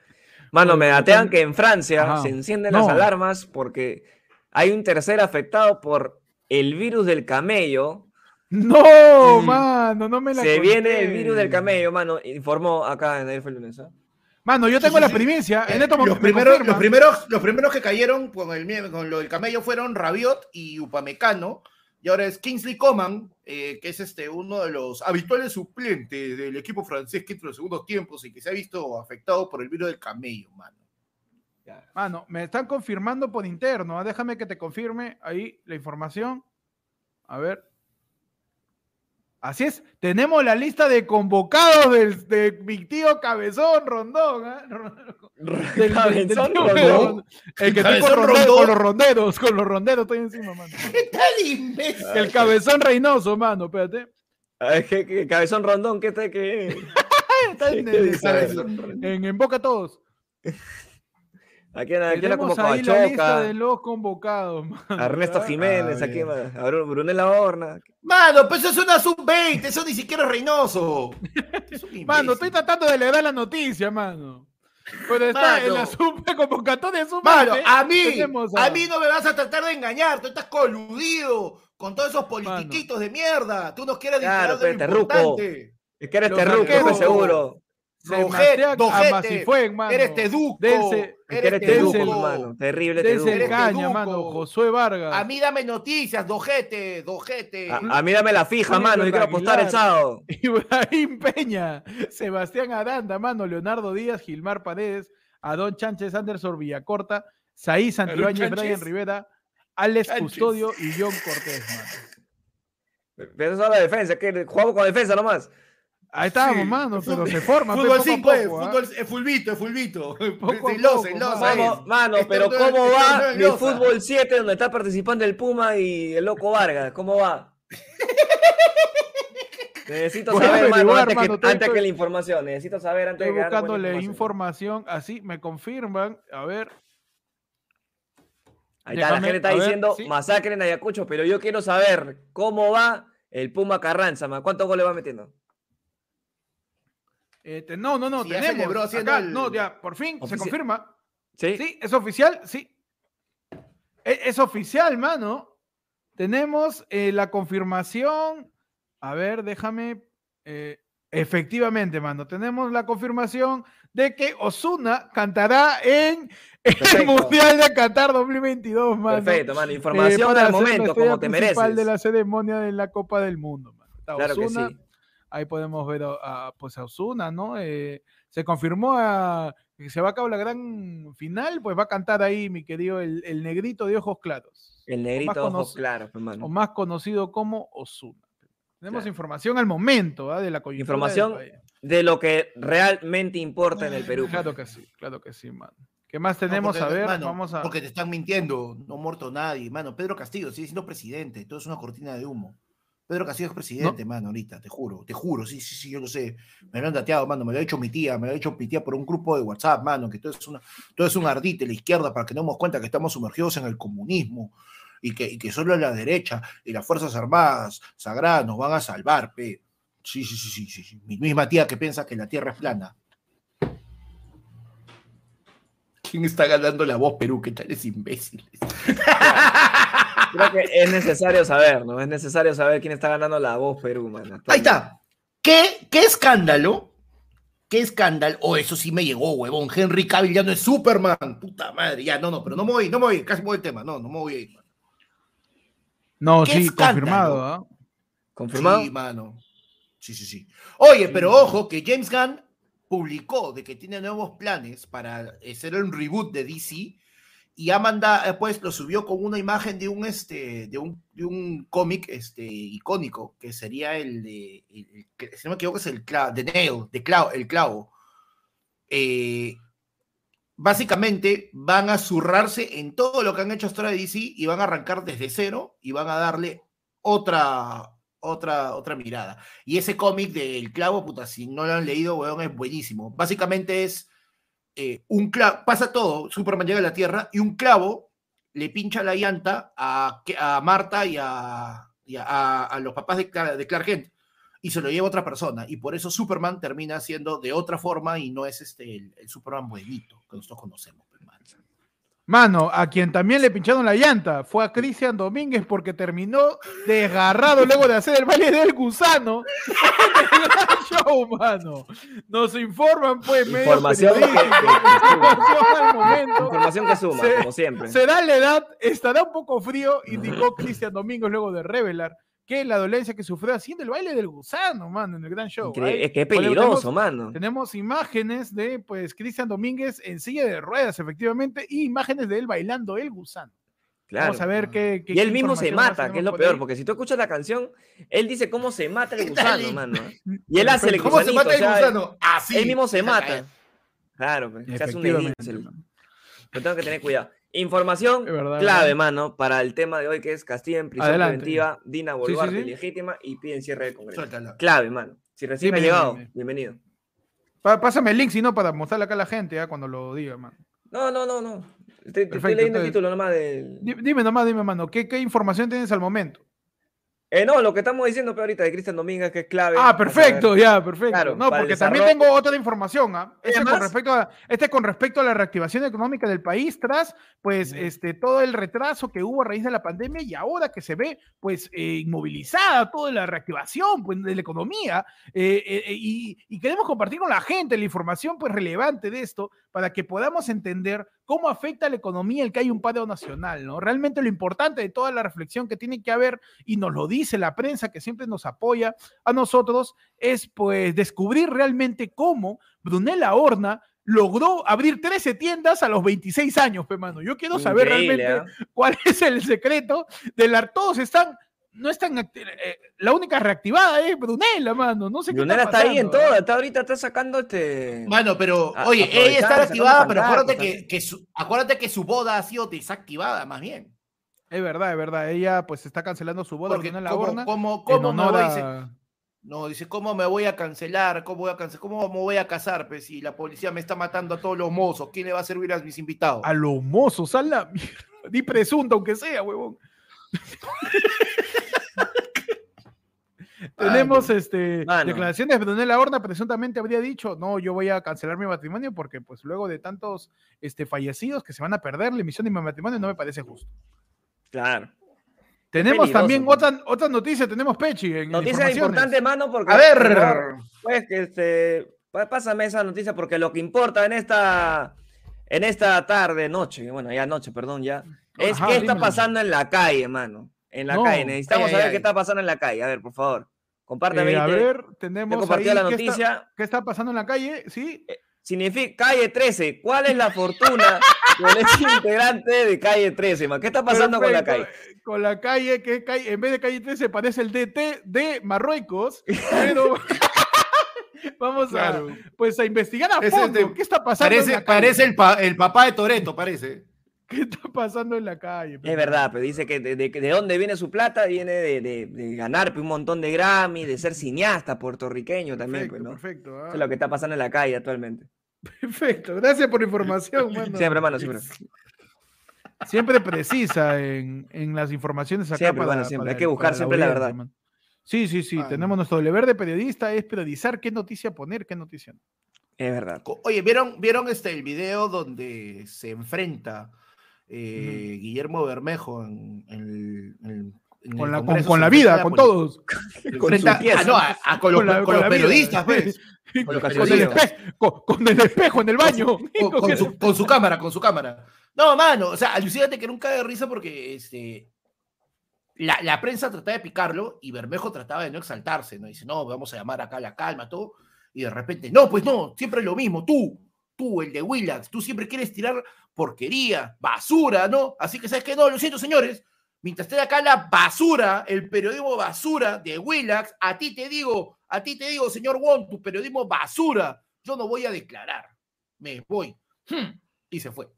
Mano, me datean que en Francia Ajá. se encienden las alarmas porque hay un tercer afectado por el virus del camello. No, Mm. mano, no me la Se viene el virus del camello, mano. Informó acá en el lunes. ¿ah? Mano, yo tengo sí, la sí. primicia. En Eh, estos los, momentos. primeros, los, primeros, los primeros que cayeron con, el, con lo del camello fueron Rabiot y Upamecano. Y ahora es Kingsley Coman, eh, que es este, uno de los habituales suplentes del equipo francés que entra en los segundos tiempos y que se ha visto afectado por el virus del camello, mano. Mano, me están confirmando por interno. ¿ah? Déjame que te confirme ahí la información. A ver. Así es, tenemos la lista de convocados del, de mi tío Cabezón Rondón. ¿ah? Del- del- del Cabezón, tío Rondón. El que Cabezón con, con los ronderos, con los ronderos estoy encima, mano. ¿Qué tal, imbécil? El Cabezón Reynoso, mano, espérate. Ay, ¿qué- qué- cabezón rondón, ¿qué te que? Está en, ¿Qué el- dice? en- en Boca Todos. Aquí la como ahí la lista de los convocados, mano. a Ernesto ¿ah? Jiménez, Ah, aquí bien. a Bru- Brunella Horna. Mano, pues eso es una sub-20, eso ni siquiera es Reynoso. Es Mano, estoy tratando de leer la noticia, mano. Pero está en la Mano. super convocatoria de su Mano, a mí, a mí no me vas a tratar de engañar, tú estás coludido con todos esos politiquitos de mierda. Tú nos quieres Claro, disparar de lo terruco. importante. Es que eres terruco, arqueros. estoy seguro. Sebastián Dojete, mano. Eres teduco. Dense- Es que eres el- hermano. Terrible Eres caña, mano. Josué Vargas. A mí dame noticias, dojete, dojete. A, a mí dame la fija, mano. Yo quiero apostar el sábado. Ibrahim Peña, Sebastián Aranda, mano, Leonardo Díaz, Gilmar Paredes, Adón Chánchez, Anderson Villacorta, Saí Santibáñez. Brian Rivera, Alex Sánchez. Custodio y John Cortés, mano. Pero eso es la defensa, que jugamos con defensa nomás. Ahí estábamos, Sí, mano, pero fútbol- se forma. Fútbol poco a 5, eh, poco, ¿ah? fútbol, es fulbito, es a Es losa, poco, es losa, mano. es. Vamos, mano, Este pero ¿cómo este va mi losa. fútbol 7 donde está participando el Puma y el Loco Vargas? ¿Cómo va? Necesito Voy saber, mano, antes, mano, que, estoy- antes estoy- que la información. Necesito saber antes Estoy de buena buscándole información, así me confirman. A ver, Ahí está, la gente está a ver, diciendo sí. masacre en Ayacucho, pero yo quiero saber cómo va el Puma Carranza, man. ¿Cuántos goles va metiendo? Este, no, no, no, Sí, tenemos. celebró haciendo acá, el- No, ya, por fin se confirma. ¿Sí? Sí, es oficial, sí. E- Es, oficial, mano. Tenemos eh, la confirmación. A ver, déjame. eh, efectivamente, mano. Tenemos la confirmación de que Osuna cantará en el. Mundial de Qatar 2022, mano. Perfecto, mano. Eh, Información al momento, como te principal mereces. de la ceremonia de la Copa del Mundo, mano. Está Claro que sí. Ahí podemos ver a, a, pues a Osuna, ¿no? Eh, se confirmó a, que se va a acabar la gran final, pues va a cantar ahí, mi querido, el, el negrito de ojos claros, El negrito cono- ojos claros, hermano. o más conocido como Osuna. Tenemos Claro. información al momento ¿ah? de la coyuntura. Información. De lo que realmente importa en el Perú. Claro que sí, claro que sí, mano. ¿Qué más tenemos? No, porque, a ver, mano, vamos a. Porque te están mintiendo, no ha muerto nadie, mano. Pedro Castillo sigue siendo presidente, todo es una cortina de humo. Pedro Castillo es presidente, mano, ahorita, te juro, te juro, sí, sí, sí, yo lo sé. Me lo han dateado, mano, me lo ha dicho mi tía, me lo ha dicho mi tía por un grupo de WhatsApp, mano, que todo es, una, todo es un ardite la izquierda para que nos demos cuenta que estamos sumergidos en el comunismo y que, y que solo la derecha y las Fuerzas Armadas sagradas nos van a salvar, pe. Sí, sí, sí, sí, sí, sí. Mi misma tía que piensa que la Tierra es plana. ¿Quién está ganando la voz Perú? ¿Qué tales imbéciles? Creo que es necesario saber, ¿no? Es necesario saber quién está ganando la voz Perú, mano. Ahí está. ¿Qué, qué escándalo? ¿Qué escándalo? Oh, eso sí me llegó, huevón. Henry Cavill ya no es Superman. Puta madre. Ya, no, no, pero no me voy, no me voy. Casi me voy el tema. No, no me voy a ir. mano. No, ¿Qué sí, escándalo? confirmado. ¿ah? ¿Confirmado? Sí, mano. Sí, sí, sí. Oye, pero ojo que James Gunn publicó de que tiene nuevos planes para hacer un reboot de DC y ha mandado, pues lo subió con una imagen de un este de un, de un cómic este icónico que sería el de el- el si no me equivoco es el clavo, de Nail, de clavo, el clavo. Eh, básicamente van a zurrarse en todo lo que han hecho hasta ahora de DC y van a arrancar desde cero y van a darle otra otra otra mirada. Y ese cómic del clavo, puta, si no lo han leído, weón, es buenísimo. Básicamente es eh, un clavo, pasa todo, Superman llega a la Tierra y un clavo le pincha la llanta a, a Marta y, a, a, los papás de, de Clark Kent y se lo lleva otra persona. Y por eso Superman termina siendo de otra forma y no es este el, el Superman buenito que nosotros conocemos. Mano. A quien también le pincharon la llanta fue a Cristian Domínguez porque terminó desgarrado luego de hacer el baile del gusano show, mano. Nos informan, pues, medios Información que- que- información momento. Información que suma, Se- como siempre. Será la edad, estará un poco frío, indicó Cristian Domínguez luego de revelar que la dolencia que sufrió haciendo el baile del gusano, mano, en el gran show. Es que es peligroso, mano. tenemos imágenes de pues Cristian Domínguez en silla de ruedas, efectivamente, y imágenes de él bailando el gusano. Claro. Vamos a ver qué. qué- Y él mismo se mata, que es tenemos lo por peor, porque si tú escuchas la canción, él dice cómo se mata el gusano, mano. Y él hace el ¿Cómo se mata el o sea, gusano? Así. Él mismo se mata. Claro, pues, se hace un mano. Pero tengo que tener cuidado. Información verdad, clave, ¿verdad? mano, para el tema de hoy, que es Castillo en prisión Adelante. preventiva, Dina sí, Boluarte sí. ilegítima y piden cierre del Congreso. Clave, mano. Si recién Dime, ha llegado, dime. bienvenido. Pásame el link, si no, para mostrarle acá a la gente, cuando lo diga, mano. No, no, no, no. Te- te Estoy, Perfecto, leyendo el título nomás del... Di- Dime nomás, dime, mano, ¿qué, qué información tienes al momento? Eh, no, lo que estamos diciendo pero ahorita de Cristian Domínguez, que es clave. Ah, perfecto, ya, perfecto. Claro, no, porque también tengo otra información, ¿ah? Este con, respecto a, este con respecto a la reactivación económica del país tras, pues, este, todo el retraso que hubo a raíz de la pandemia y ahora que se ve, pues, eh, inmovilizada toda la reactivación, pues, de la economía eh, eh, eh, y, y queremos compartir con la gente la información, pues, relevante de esto para que podamos entender cómo afecta a la economía el que hay un paro nacional, ¿no? Realmente lo importante de toda la reflexión que tiene que haber, y nos lo dice la prensa que siempre nos apoya a nosotros, es pues descubrir realmente cómo Brunella Horna logró abrir 13 tiendas a los 26 años, pe mano. Yo quiero saber Increíble, realmente ¿ah? cuál es el secreto de la... Todos están... No están... acti- eh, la única reactivada es Brunella, mano. No sé qué Brunella está ahí en todo, ¿ah? está ahorita está sacando este. Mano, pero, A- oye, ella está sacando activada, pero acuérdate que, su, acuérdate que su boda ha sido desactivada, más bien. Es verdad, es verdad. Ella pues está cancelando su boda Porque Brunella ¿cómo, Horna. cómo, en cómo me honor voy? a- Dice, no, dice, ¿cómo me voy a cancelar? ¿Cómo voy a cancelar? ¿Cómo me voy a casar? Pues si la policía me está matando a todos los mozos, ¿quién le va a servir a mis invitados? a los mozos, a la mierda. Di presunto, aunque sea, huevón. Tenemos este, Mano. declaraciones de Brunella Horna, presuntamente habría dicho, no, yo voy a cancelar mi matrimonio porque pues luego de tantos este, fallecidos que se van a perder la emisión de mi matrimonio no me parece justo. Claro. Tenemos también pues. otra, otra noticia, tenemos Pechi. En Noticia importante, mano, porque. A ver, Pues que este. Pásame esa noticia porque lo que importa en esta. En esta tarde, noche, bueno, ya noche, perdón, ya. Es Ajá, qué está pasando en la calle, mano. En la No. calle. Necesitamos saber ay. qué está pasando en la calle. A ver, por favor. Compártame Eh, a ver, te tenemos compartió ahí la qué está-. ¿Qué está pasando en la calle? Sí, Significa calle 13. ¿Cuál es la fortuna con ese integrante de calle 13, man? ¿Qué está pasando con la calle? Con la calle, que calle, en vez de calle 13 parece el DT de Marruecos, pero vamos Claro. a, pues, a investigar a fondo de- qué está pasando en Parece, la calle. parece el, pa- el papá de Toreto, parece. ¿Qué está pasando en la calle? Es verdad, pero dice que de, de- de dónde viene su plata, viene de, de- de ganar un montón de Grammy, de ser cineasta puertorriqueño también, Perfecto, pues, ¿no? perfecto. ah. Eso es lo que está pasando en la calle actualmente. Perfecto, gracias por la información, mano. Siempre, hermano, siempre. Siempre precisa en, en las informaciones acá. Siempre, para- hermano, siempre. para Hay que buscar siempre la audiencia, verdad. Sí, sí, sí. Ah, tenemos nuestro deber de periodista es priorizar qué noticia poner, qué noticia no. Es verdad. Oye, ¿vieron, ¿vieron este el video donde se enfrenta eh, Guillermo Bermejo en, en- en- en Con el la, con, con vida, con todos. se Con los, periodistas, pues. Con los el, periodistas. espe- con- el espejo en el baño. con, su, con su cámara, con su cámara. No, mano, o sea, alucínate que caga de risa porque este, la, la prensa trataba de picarlo y Bermejo trataba de no exaltarse, ¿no? Dice, no, vamos a llamar acá la calma, todo. Y de repente, no, pues no, siempre es lo mismo, tú, tú, el de Willax, tú siempre quieres tirar porquería, basura, ¿no? Así que, ¿sabes qué? No, lo siento, señores. Mientras esté acá la basura, el periodismo basura de Willax, a ti te digo, a ti te digo, señor Wong, tu periodismo basura, yo no voy a declarar, me voy. Hmm, Y se fue.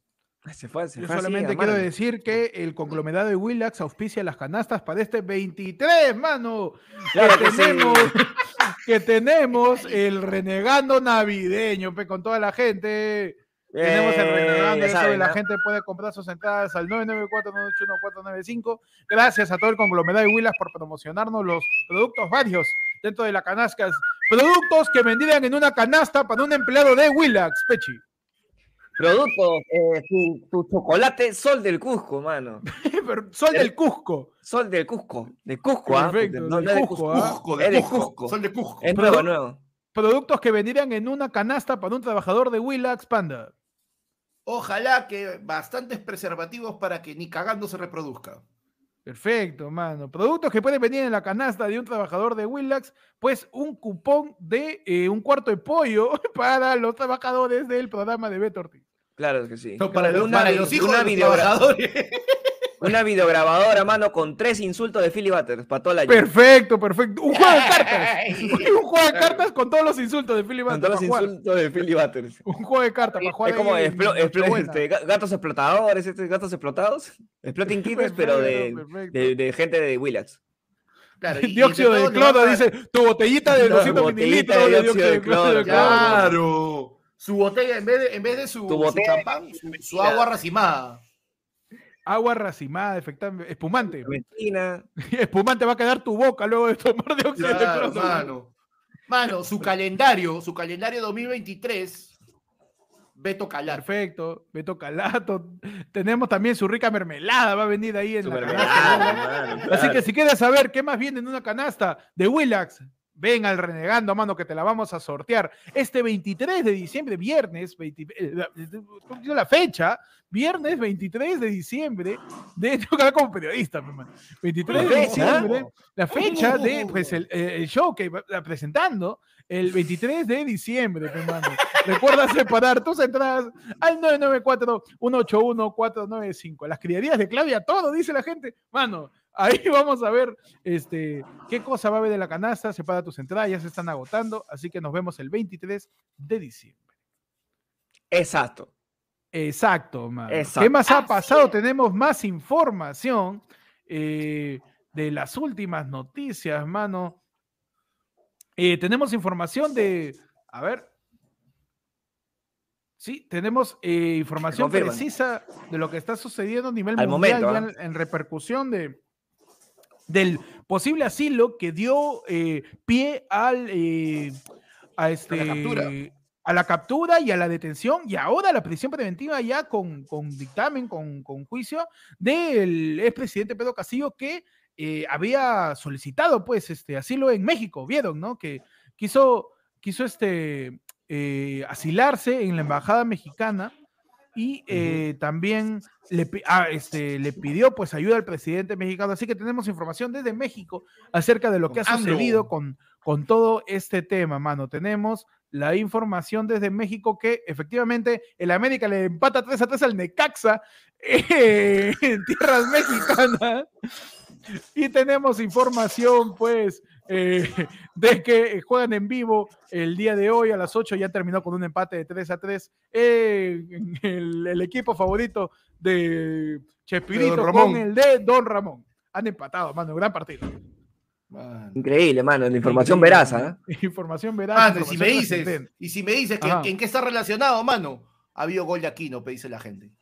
Se fue, se Yo fue solamente quiero mano. decir que el conglomerado de Willax auspicia las canastas para este 23, mano. Claro que, que sí. tenemos, que tenemos el renegando navideño, pe, con toda la gente. Tenemos el Eh, renegando, eso saben, de la ¿no? gente puede comprar sus entradas al 994-981-495. Gracias a todo el conglomerado de Willax por promocionarnos los productos varios dentro de la canastas. Productos que vendrían en una canasta para un empleado de Willax, Pechi. Productos, eh, tu, tu chocolate Sol del Cusco, mano. Pero Sol del Cusco. Sol del Cusco. De Cusco, ¿ah? Perfecto, No, del no es de Cusco, ¿ah? Cusco, de Cusco, Cusco. son de Cusco. Es nuevo, nuevo. Productos que vendrían en una canasta para un trabajador de Willax Panda. Ojalá que bastantes preservativos para que ni cagando se reproduzca. Perfecto, mano. Productos que pueden venir en la canasta de un trabajador de Willax, pues un cupón de eh, un cuarto de pollo para los trabajadores del programa de Beto Ortiz. Claro que sí. No, para, los, Una para los hijos una de los trabajadores. Una videograbadora, mano, con tres insultos de Philly Butters para toda la Perfecto, perfecto. Un juego de cartas. un juego de cartas con todos los insultos de Philly Con Butters todos los jugar. insultos de Philly Butters. Un juego de cartas para jugar. Es como explo- explo- este, ga- gatos explotadores, este, gatos explotados. Exploting kittens, pero de, de, de gente de Willax. Claro, y- y Dióxido de le cloro, dice tu botellita de No, 200 botellita mililitros de de dióxido de cloro, Claro. Su botella, en vez de, en vez de su, Tu su botella champán, su, su agua racimada. Agua racimada, efectivamente, espumante. Clementina. Espumante va a quedar tu boca luego de tomar dióxido de Claro, mano. Mano, su calendario, su calendario 2023, Beto Calar. Perfecto, Beto Calato. Tenemos también su rica mermelada, va a venir ahí en Su la canasta. Así claro. que si quieres saber qué más viene en una canasta de Willax, ven al Renegando, mano, que te la vamos a sortear. Este 23 de diciembre, viernes, 20 eh, la- eh, la fecha, viernes 23 de diciembre, de, hablar como periodista, mi hermano. 23 de diciembre, la fecha de pues, el, eh, el show que va presentando el 23 de diciembre, mi hermano. Recuerda separar tus entradas al 994-181-495. Las criaderías de Claudia, todo, dice la gente. Mano, ahí vamos a ver este, qué cosa va a haber de la canasta. Separa tus entradas, ya se están agotando. Así que nos vemos el 23 de diciembre. Exacto. Exacto, mano. Exacto. ¿Qué más ha Así pasado? es. Tenemos más información eh, de las últimas noticias, mano. Eh, tenemos información de. A ver. Sí, tenemos eh, información precisa de lo que está sucediendo a nivel Al mundial momento, ya ¿ah? en, en repercusión de del posible asilo que dio eh, pie al eh, a este captura. a la captura y a la detención y ahora la prisión preventiva ya con, con dictamen, con, con juicio del expresidente Pedro Castillo que eh, había solicitado pues este asilo en México, vieron, ¿no? Que quiso, quiso este, eh, asilarse en la embajada mexicana y eh, también le, ah, este, le pidió pues ayuda al presidente mexicano. Así que tenemos información desde México acerca de lo que ha sucedido con, con todo este tema, mano. Tenemos la información desde México que efectivamente el América le empata 3 a 3 al Necaxa eh, en tierras mexicanas. Y tenemos información, pues, eh, de que juegan en vivo el día de hoy a las 8. Ya terminó con un empate de 3 a 3. eh, en el, el equipo favorito de Chespirito con Ramón. el de Don Ramón. Han empatado, mano. Gran partido. Increíble, mano. La información Increíble, veraz, mano. ¿ah? Información veraz. Mano, y si me dices, y si me dices que en qué está relacionado, mano, ha habido gol de Aquino, dice la gente.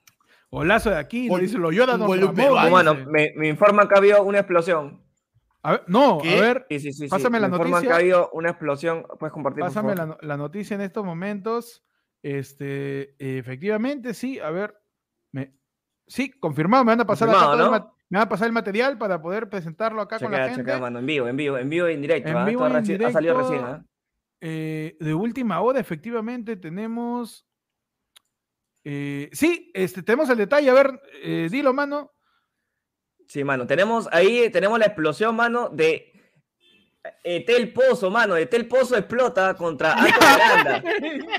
Golazo de aquí, Gol- dice lo llora un Don Ramón. dice. me, me informan que ha habido una explosión. A ver, no, ¿Qué? a ver, Sí, sí, sí. sí. Pásame la Me informan noticia. que ha habido una explosión. ¿Puedes compartir? pásame la, no- la noticia en estos momentos. Este, efectivamente, sí, a ver. Me, sí, confirmado, me van a pasar acá el ¿no? ma- me van a pasar el material para poder presentarlo acá con la gente. chequea, mano. En vivo, en vivo, en vivo y en directo. En ¿ah? vivo en reci- Ha salido recién, ¿ah? Eh, de última hora, efectivamente, tenemos. Eh, sí, este, tenemos el detalle. A ver, eh, dilo, mano. Sí, mano. Tenemos ahí, tenemos la explosión, mano, de Etel Pozo, mano. Etel Pozo explota contra Miranda.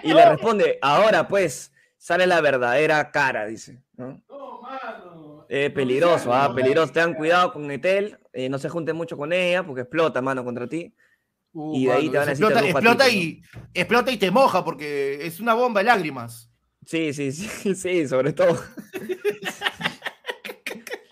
Y le responde, ahora pues, sale la verdadera cara, dice. ¿no? No, mano. Eh, peligroso, ah, peligroso. Tengan cuidado con Etel. eh, no se junten mucho con ella porque explota, mano, contra ti. Uh, Y de ahí mano, te van a decir, explota, y, explota y te moja porque es una bomba de lágrimas. Sí, sí, sí, sí, sobre todo.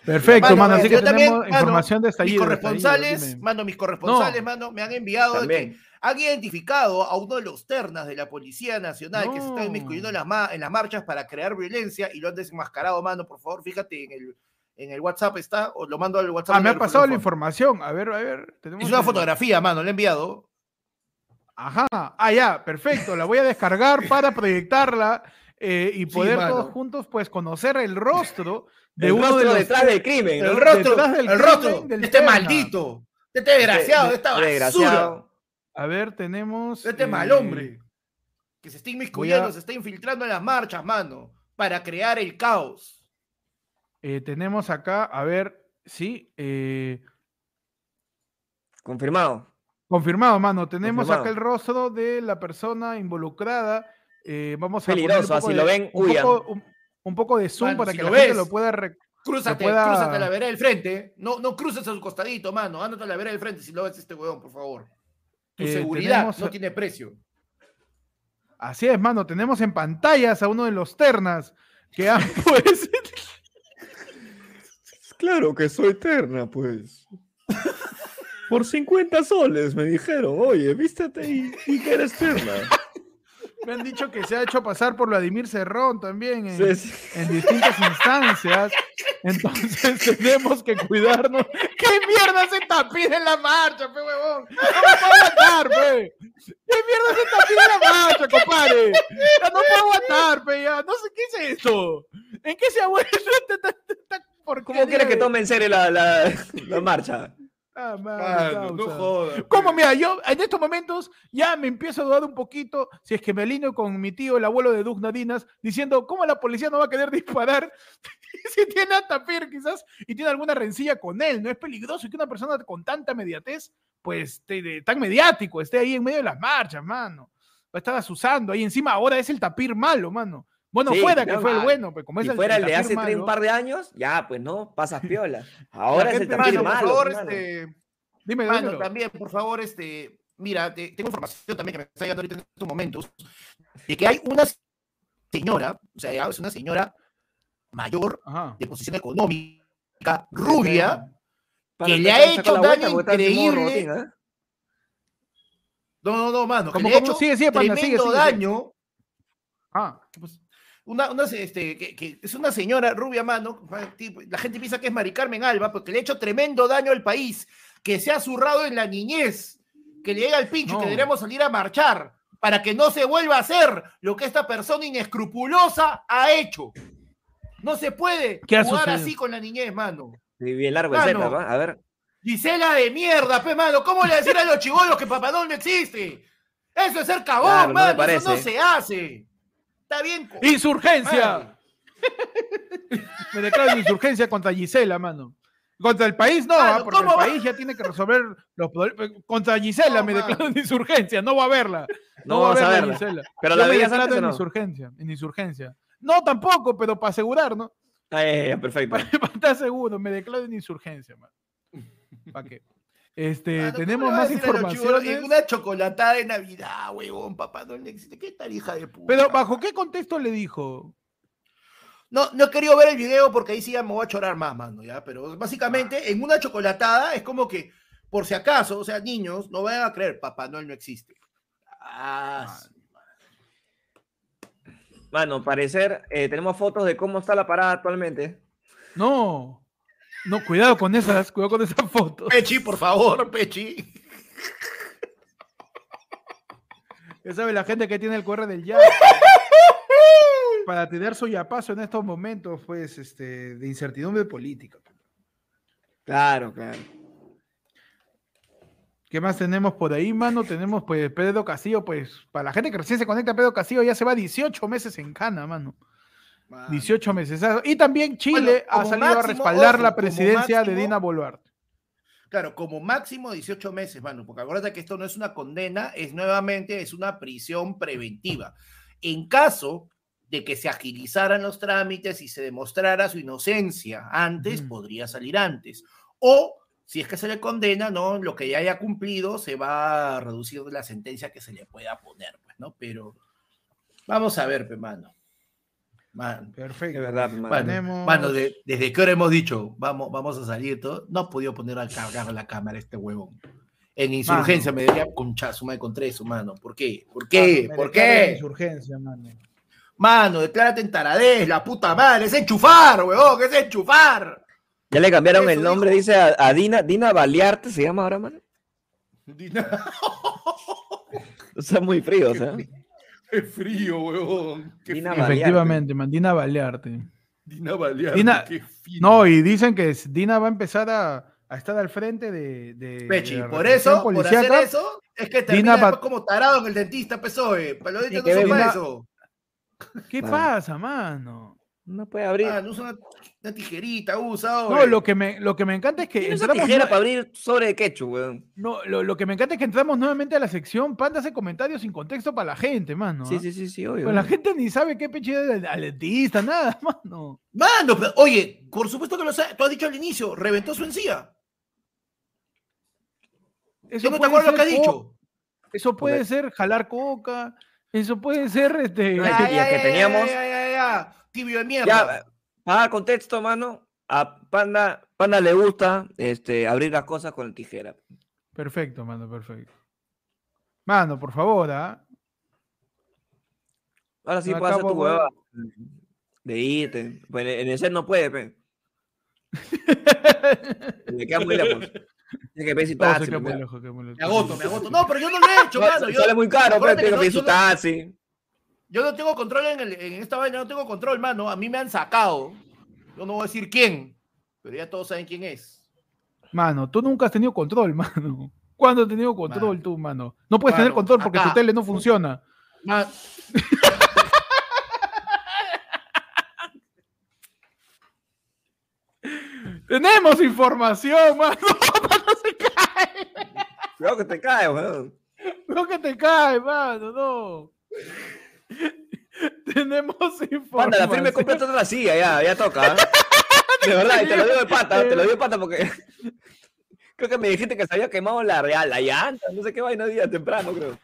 Perfecto, mano. Mano, Así yo que también, tenemos mano, información de Mis estallido. corresponsales, estallido, mano, mis corresponsales, No. mano, me han enviado de que También. han identificado a uno de los ternas de la Policía Nacional que se está inmiscuyendo en las, ma- en las marchas para crear violencia y lo han desenmascarado, mano, por favor, fíjate en el, en el WhatsApp está, o lo mando al WhatsApp. Ah, me ha pasado la información. A ver, a ver. tenemos Es una el- fotografía, mano, le he enviado. Ajá. Ah, ya, perfecto. La voy a descargar para proyectarla eh, y Sí, poder todos juntos, pues, conocer el rostro de el uno rostro de los detrás del crimen, ¿no? El rostro, detrás del el crimen rostro del este maldito, de este desgraciado, esta basura, Desgraciado. A ver, tenemos. este eh, mal hombre, que se está inmiscuyendo, a- se está infiltrando en las marchas, mano, para crear el caos. eh, tenemos acá, a ver, sí, eh, Confirmado. confirmado, mano. Tenemos Confirmado. acá el rostro de la persona involucrada. Eh, vamos a poner un Peligroso, de- lo ven, un huyan. poco, un, un poco de zoom Mano, para si que lo la gente lo pueda. Crúzate, pueda- crúzate a la vereda del frente. No, no cruces a su costadito, mano. Ándate a la vereda del frente si lo ves este huevón, por favor. Tu Eh, seguridad tenemos- no tiene precio. Así es, mano. Tenemos en pantallas a uno de los ternas que han pues. Claro que soy eterna, pues. Por 50 soles me dijeron, oye, vístete y, y que eres terna. Me han dicho que se ha hecho pasar por Vladimir Cerrón también en, Sí, sí. en distintas instancias. Entonces tenemos que cuidarnos. ¿Qué mierda se tapir en la marcha, pe huevón? No me puedo aguantar, pe. ¿Qué mierda se tapir en la marcha, compadre? Ya no puedo aguantar, pe. Ya. No sé qué es esto. ¿En qué se ha vuelto esta- esta- esta ¿Cómo quieres que tome en serio la, la, la marcha? Ah, Mano, no jodas. ¿Cómo? Mira, yo en estos momentos ya me empiezo a dudar un poquito si es que me alineo con mi tío, el abuelo de Doug Nadinas, diciendo cómo la policía no va a querer disparar si tiene a Tapir quizás y tiene alguna rencilla con él. No es peligroso que una persona con tanta mediatez, pues te- de- tan mediático, esté ahí en medio de las marchas, mano. Va a estar asusando ahí encima. Ahora es el Tapir malo, mano. Bueno, Sí, fuera que fue el bueno, pues como es Si el, fuera el de hace tres- un malo, par de años, ya, pues no, pasas piola. Ahora es el tapir Mano, por malo. favor, este, Dime, mano, también, por favor, este, mira, te- tengo información también que me está llegando ahorita en estos momentos, de que hay una señora, o sea, es una señora mayor, Ajá. de posición económica, rubia, Para que le ha hecho daño increíble. ¿eh? no, no, no, mano, que ¿Cómo, le ha hecho Sigue, sigue, tremendo sigue, sigue. daño, Ah, pues, una, una, este, que, que es una señora rubia, mano, la gente piensa que es Mari Carmen Alba, porque le ha hecho tremendo daño al país, que se ha zurrado en la niñez, que le llega al pincho y No. que deberíamos salir a marchar para que no se vuelva a hacer lo que esta persona inescrupulosa ha hecho. No se puede ¿Qué jugar sucedido? así con la niñez, mano. Sí, bien largo el Mano. ¿va? A ver. Gisela de mierda, pe, mano. ¿Cómo le decir a los chibolos que Noel no existe? Eso es ser cagón, Claro, no me mano. Eso no se hace. Está bien. co- ¡Insurgencia! Me declaro en insurgencia contra Gisela, mano. Contra el país no, Mano, ah, porque el país ya tiene que resolver los problemas. Contra Gisela No, me mano. declaro en insurgencia, no va a verla. No, No va a vamos a verla. Gisela. Pero Yo la me veías declaro antes o en no? insurgencia, en insurgencia. No, tampoco, pero para asegurar, ¿no? Ah, ya, ya, perfecto. Para estar seguro, me declaro en insurgencia, mano. ¿Para qué? Este, ¿cómo tenemos más informaciones. En una chocolatada de Navidad, huevón, Papá Noel no existe. ¿Qué tal hija de puta? Pero, ¿bajo qué contexto le dijo? No, no he querido ver el video porque ahí sí ya me voy a chorar más, mano, ¿ya? Pero básicamente, en una chocolatada es como que, por si acaso, o sea, niños, no vayan a creer, Papá Noel no existe. Ah, Mano, parecer, eh, tenemos fotos de cómo está la parada actualmente. No. No, cuidado con esas, cuidado con esas fotos. Pechi, por favor, Pechi. Ya sabe la gente que tiene el QR del ya. Para tener su yapazo en estos momentos, pues, este, de incertidumbre política. Claro, claro. ¿Qué más tenemos por ahí, mano? Tenemos, pues, Pedro Castillo, pues, para la gente que recién se conecta, Pedro Castillo ya se va 18 meses en Cana, mano. 18 meses. Ah, Y también Chile Bueno, ha salido a respaldar ojo, la presidencia de Dina Boluarte. Claro, como máximo 18 meses, mano, porque acuérdate que esto no es una condena, es nuevamente, es una prisión preventiva. En caso de que se agilizaran los trámites y se demostrara su inocencia antes, podría salir antes. O si es que se le condena, ¿no? Lo que ya haya cumplido se va a reducir la sentencia que se le pueda poner, pues, ¿no? Pero vamos a ver, pe, mano. Man, Perfecto. Es verdad, mano. Mano, Tenemos- mano, de- desde que ahora hemos dicho, vamos, vamos a salir todo, no ha podido poner al cargar la cámara este huevón. En insurgencia me diría concha su madre contra eso, mano. ¿Por qué? ¿Por qué? ¿Por qué? Insurgencia, mano. Mano, declárate en taradez, la puta madre, es enchufar, huevón, es enchufar. Ya le cambiaron Eso el nombre, dijo. dice a, a Dina, Dina Balearte, ¿se llama ahora, mano? O sea, muy frío, o sea. Qué frío, huevón. Qué Dina frío. Balearte. Efectivamente, man, Dina Balearte. Dina Balear, Dina- qué fino. No, y dicen que Dina va a empezar a, a estar al frente de. de Pechi, de por eso, por hacer eso, es que Dina termina después como tarado en el dentista, PSOE. Paloditos Tiene no son para Dina- eso. ¿Qué pasa, mano? No puede abrir. Ah, no usa una, una tijerita, usa. No, lo que me, lo que me encanta es que entramos. tijera nue- para abrir sobre de ketchup, weón. no, lo, lo que me encanta es que entramos nuevamente a la sección. Panda hace comentarios sin contexto para la gente, mano. Sí, ¿ah? sí, sí, sí, obvio. Pues la gente ni sabe qué peche es al dentista, nada, mano. Mano, pero, oye, por supuesto que lo sabes. Tú has dicho al inicio, reventó su encía. Eso ¿Yo no te acuerdas lo que co- dicho? Eso puede ser jalar coca. Eso puede ser este. No, Ya, que ya, teníamos- Ya, ya, ya, ya. Tibio de mierda. Ya, para dar contexto, mano, a Panda, Panda le gusta este, abrir las cosas con tijera. Perfecto, mano, perfecto. Mano, por favor, ¿ah? Ahora sí puedes hacer tu hueva de irte. Pues en el set no puede, pe. Le queda muy lejos. Tiene que pedir su taxi. Me agoto, me agoto. No, pero yo no lo he hecho, No, mano. Yo, Sale muy caro, pero acuérdate tiene que pedir su taxi. Yo no tengo control en, el- en esta vaina, no tengo control, mano. A mí me han sacado. Yo no voy a decir quién, pero ya todos saben quién es. Mano, tú nunca has tenido control, mano. ¿Cuándo has tenido control Mano. tú, mano? No puedes tener control porque tu tele no funciona. Ma- Tenemos información, mano. Mano, se cae. Cuidado que te cae, weón. No que te cae, mano, no. Tenemos información. Panda, la firme completa de la silla, ya, ya toca. ¿ah? De verdad, y te lo digo de pata, te lo digo de pata porque creo que me dijiste que se había quemado la real, la llanta, no sé qué vaina día temprano, creo.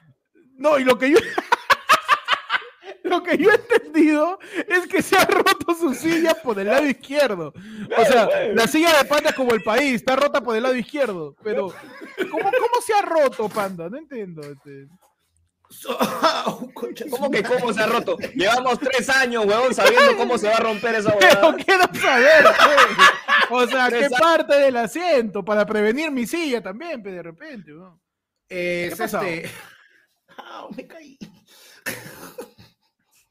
No, y lo que yo. lo que yo he entendido es que se ha roto su silla por el lado izquierdo. O sea, la silla de panda es como el país, está rota por el lado izquierdo. Pero, ¿cómo, cómo se ha roto, panda? No entiendo. este. ¿Cómo que cómo se ha roto? Llevamos tres años, weón, sabiendo cómo se va a romper esa Pero huevada. quiero saber. O sea, ¿qué parte del asiento? Para prevenir mi silla también, pe, de repente. ¿no? Es ¿Qué este. Ah, me caí.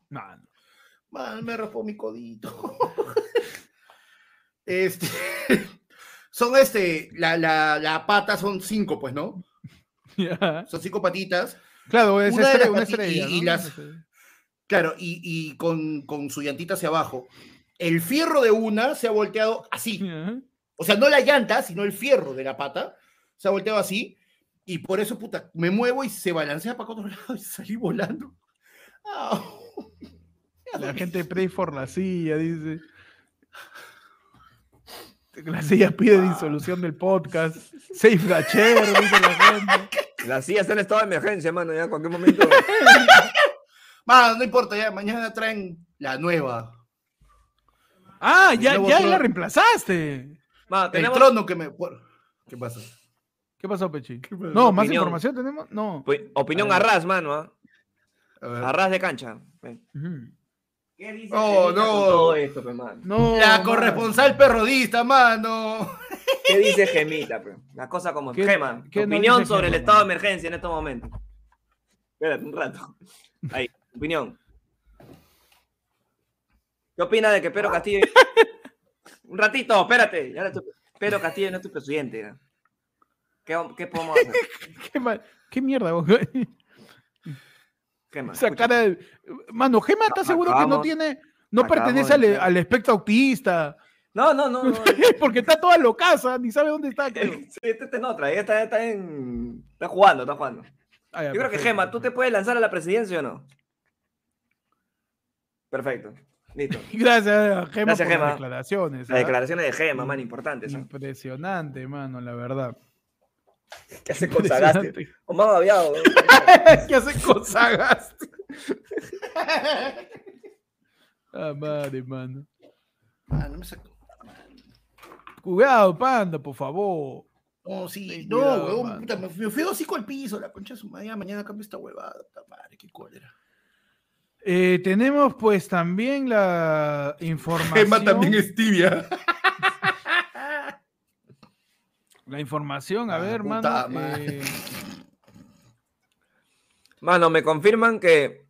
Mano. Man, me raspó mi codito. este. Son este. La, la, la pata son cinco, pues, ¿no? Son cinco patitas. Claro, es Una de estre- las una estrella. y- las- Claro, y, y con, con su llantita hacia abajo. El fierro de una se ha volteado así. O sea, no la llanta, sino el fierro de la pata. Se ha volteado así. Y por eso, puta, me muevo y se balancea para otro lado y salí volando. Ah. La gente pray for la silla, dice. La silla pide disolución del podcast. Safe Gacher, dice la gente. La silla está en estado de emergencia, mano, ya en cualquier momento. Man, no importa, ya mañana traen la nueva. Ah, ya, ya trono. la reemplazaste. Mano, El tenemos trono que me. ¿Qué pasa? ¿Qué pasó, Pechi? pasó? No, más Opinión. información tenemos. No. opi- opinión A a ver. ras, mano, ¿ah? A ver. a ras de cancha. Ven. ¿Qué dice Oh, no. con todo esto, pe, mano? No, La mano. corresponsal perrodista, mano. ¿Qué dice Gemita, pe? La cosa como ¿Qué- Gema, qué tu no opinión sobre el estado de emergencia en estos momentos. Espérate un rato. Ahí, opinión. ¿Qué opina de que Pedro Castillo... un ratito, espérate. Pedro Castillo no es tu presidente. ¿no? ¿Qué, qué podemos hacer? ¿Qué, ma- qué mierda, vos? Gema, Esa cara de... Mano, Gema está seguro que no tiene... No pertenece al espectro autista. No, no, no. no. Porque está toda locaza, ni sabe dónde está. creo. Sí, este está en otra, ella está, está en... Está jugando, está jugando. Ah, ya, Yo creo que perfecto, Gema, ¿tú te puedes lanzar a la presidencia o no? Perfecto. Listo. Gracias a Gema Gracias, por Gema. las declaraciones. Las ¿ah? declaraciones de Gema, man, importantes. ¿eh? Impresionante, mano, la verdad. ¿Qué hace con Sagasti? O más babiado. ¿eh? ¿Qué hace con Sagasti? Ah, madre, mano. Ah, no me saco. Cuidado, panda, por favor. No, sí, Ten no, cuidado, huevón, puta, me, me fui hocico al piso, la concha de su madre, mañana cambio esta huevada, puta madre, qué cólera. Eh, tenemos pues también la información. es tibia. La información, a Ah, ver, mano. eh, Mano, me confirman que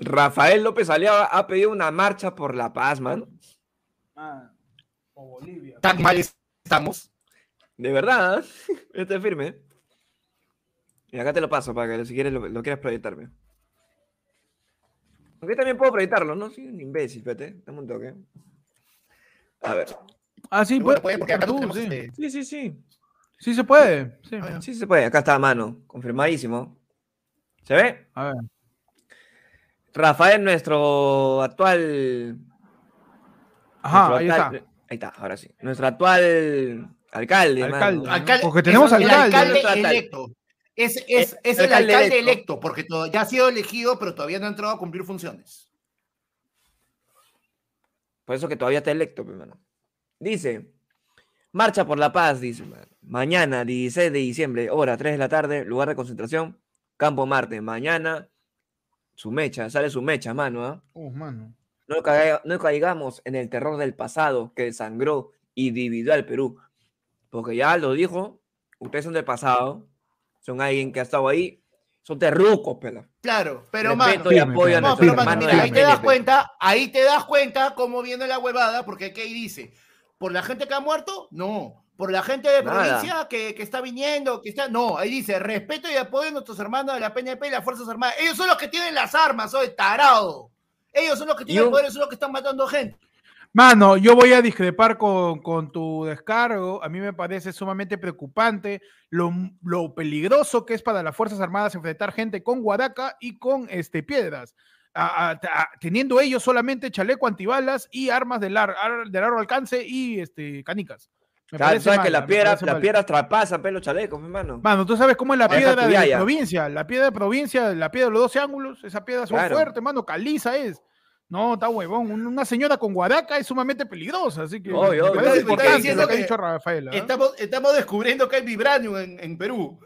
Rafael López Aliaga ha pedido una marcha por la paz, mano. ah, o Bolivia. Tan mal estamos. De verdad, ¿eh? Este es firme. Y acá te lo paso para que si quieres lo, lo quieras proyectarme. Aunque también puedo proyectarlo, ¿no? Soy un imbécil, espérate. Dame un toque. A ver. Ah, sí, puede, puede, porque acá tú, tenemos sí. este- Sí, sí, sí. Sí se puede. Sí. Ah. Sí se puede. Acá está a mano. Confirmadísimo. ¿Se ve? A ver. Rafael, nuestro actual. Ajá, nuestro ahí actual- está. Ahí está, ahora sí. Nuestro actual alcalde. Alcalde. mano. Porque tenemos es el alcalde. Nuestro alcalde. electo. Es, es, Eh, es el alcalde alcalde electo. electo, porque to- ya ha sido elegido, pero todavía no ha entrado a cumplir funciones. Por eso que todavía está electo, pues, mano. Dice, marcha por la paz, dice. Mañana, 16 de diciembre, hora 3 de la tarde, lugar de concentración, Campo Marte. Mañana, su mecha, sale su mecha, mano, ¿ah? Uh, mano. No, caiga- no caigamos en el terror del pasado que desangró y dividió al Perú. Porque ya lo dijo, ustedes son del pasado, son alguien que ha estado ahí, son terrucos, pela. Claro, pero Respeto mano. y apoyo a. No, pero mano, hermanos mira, ahí te das cuenta, ahí te das cuenta cómo viene la huevada, porque ¿qué dice? ¿Por la gente que ha muerto? No. ¿Por la gente de Nada. provincia que, que está viniendo? que está No, ahí dice, respeto y apoyo a nuestros hermanos de la PNP y las Fuerzas Armadas. Ellos son los que tienen las armas, soy tarado. Ellos son los que tienen el poder, son los que están matando gente. Mano, yo voy a discrepar con, con tu descargo. A mí me parece sumamente preocupante lo, lo peligroso que es para las Fuerzas Armadas enfrentar gente con guaraca y con este, piedras. A- a- a- teniendo ellos solamente chaleco antibalas y armas de, lar- ar- de largo alcance y este, canicas. Me sabes que la piedra, la mal. piedra traspasa pelo chaleco, mi hermano. Mano, tú sabes cómo es la piedra de provincia. La piedra de provincia, la piedra de los 12 ángulos, esa piedra son Claro. fuerte, mano, caliza es. No, está huevón. un- Una señora con guaraca es sumamente peligrosa, así que Obvio, obvio. Estamos, estamos descubriendo que hay vibranium en, en Perú.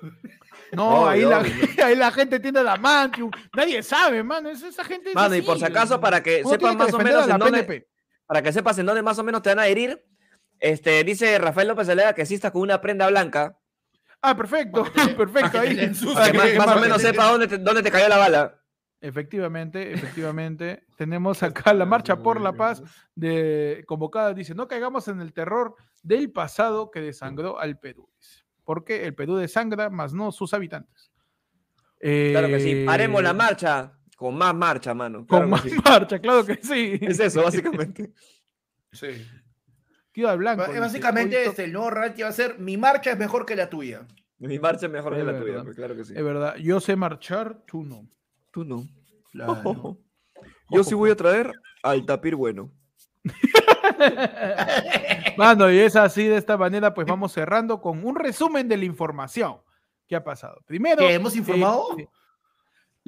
No, ahí, Obvio, la, ahí la gente tiene la mantium. Nadie sabe, mano. es- esa gente es Mano, y por si acaso, para que que más o menos en dónde, PNP. para que sepas en dónde más o menos te van a herir, este, dice Rafael López Alea que sí está con una prenda blanca, Ah, perfecto, te- perfecto. Ahí. que que más, o menos sepa dónde te, dónde te cayó la bala. Efectivamente, efectivamente. Tenemos acá la marcha por la paz de convocada. Dice, no caigamos en el terror del pasado que desangró al Perú. dice. Porque el Perú desangra, más no sus habitantes. Claro que sí. Eh, Haremos la marcha con más marcha, mano. Con Claro más sí. marcha, claro que sí. Es eso, básicamente. Sí. Tío al blanco. dice, Básicamente, "Hoy to- este, el nuevo reality va a ser mi marcha es mejor que la tuya. Mi marcha es mejor que Es la tuya, pues, claro que sí. Es verdad, yo sé marchar, tú no. Tú no. Claro. Yo sí voy a traer al tapir bueno. Mano, y es así, de esta manera, pues vamos cerrando con un resumen de la información que ha pasado. Primero, ¿Que hemos informado? eh,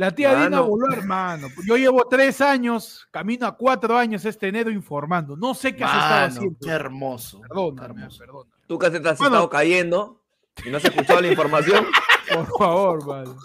la tía Dina Mano. voló, hermano. Yo llevo tres años, camino a cuatro años este enero informando. No sé qué has estado Mano, haciendo. qué hermoso. Perdóname, Qué hermoso. perdóname. Tú que te has Bueno. estado cayendo y no se escuchó la información, Por favor, mano.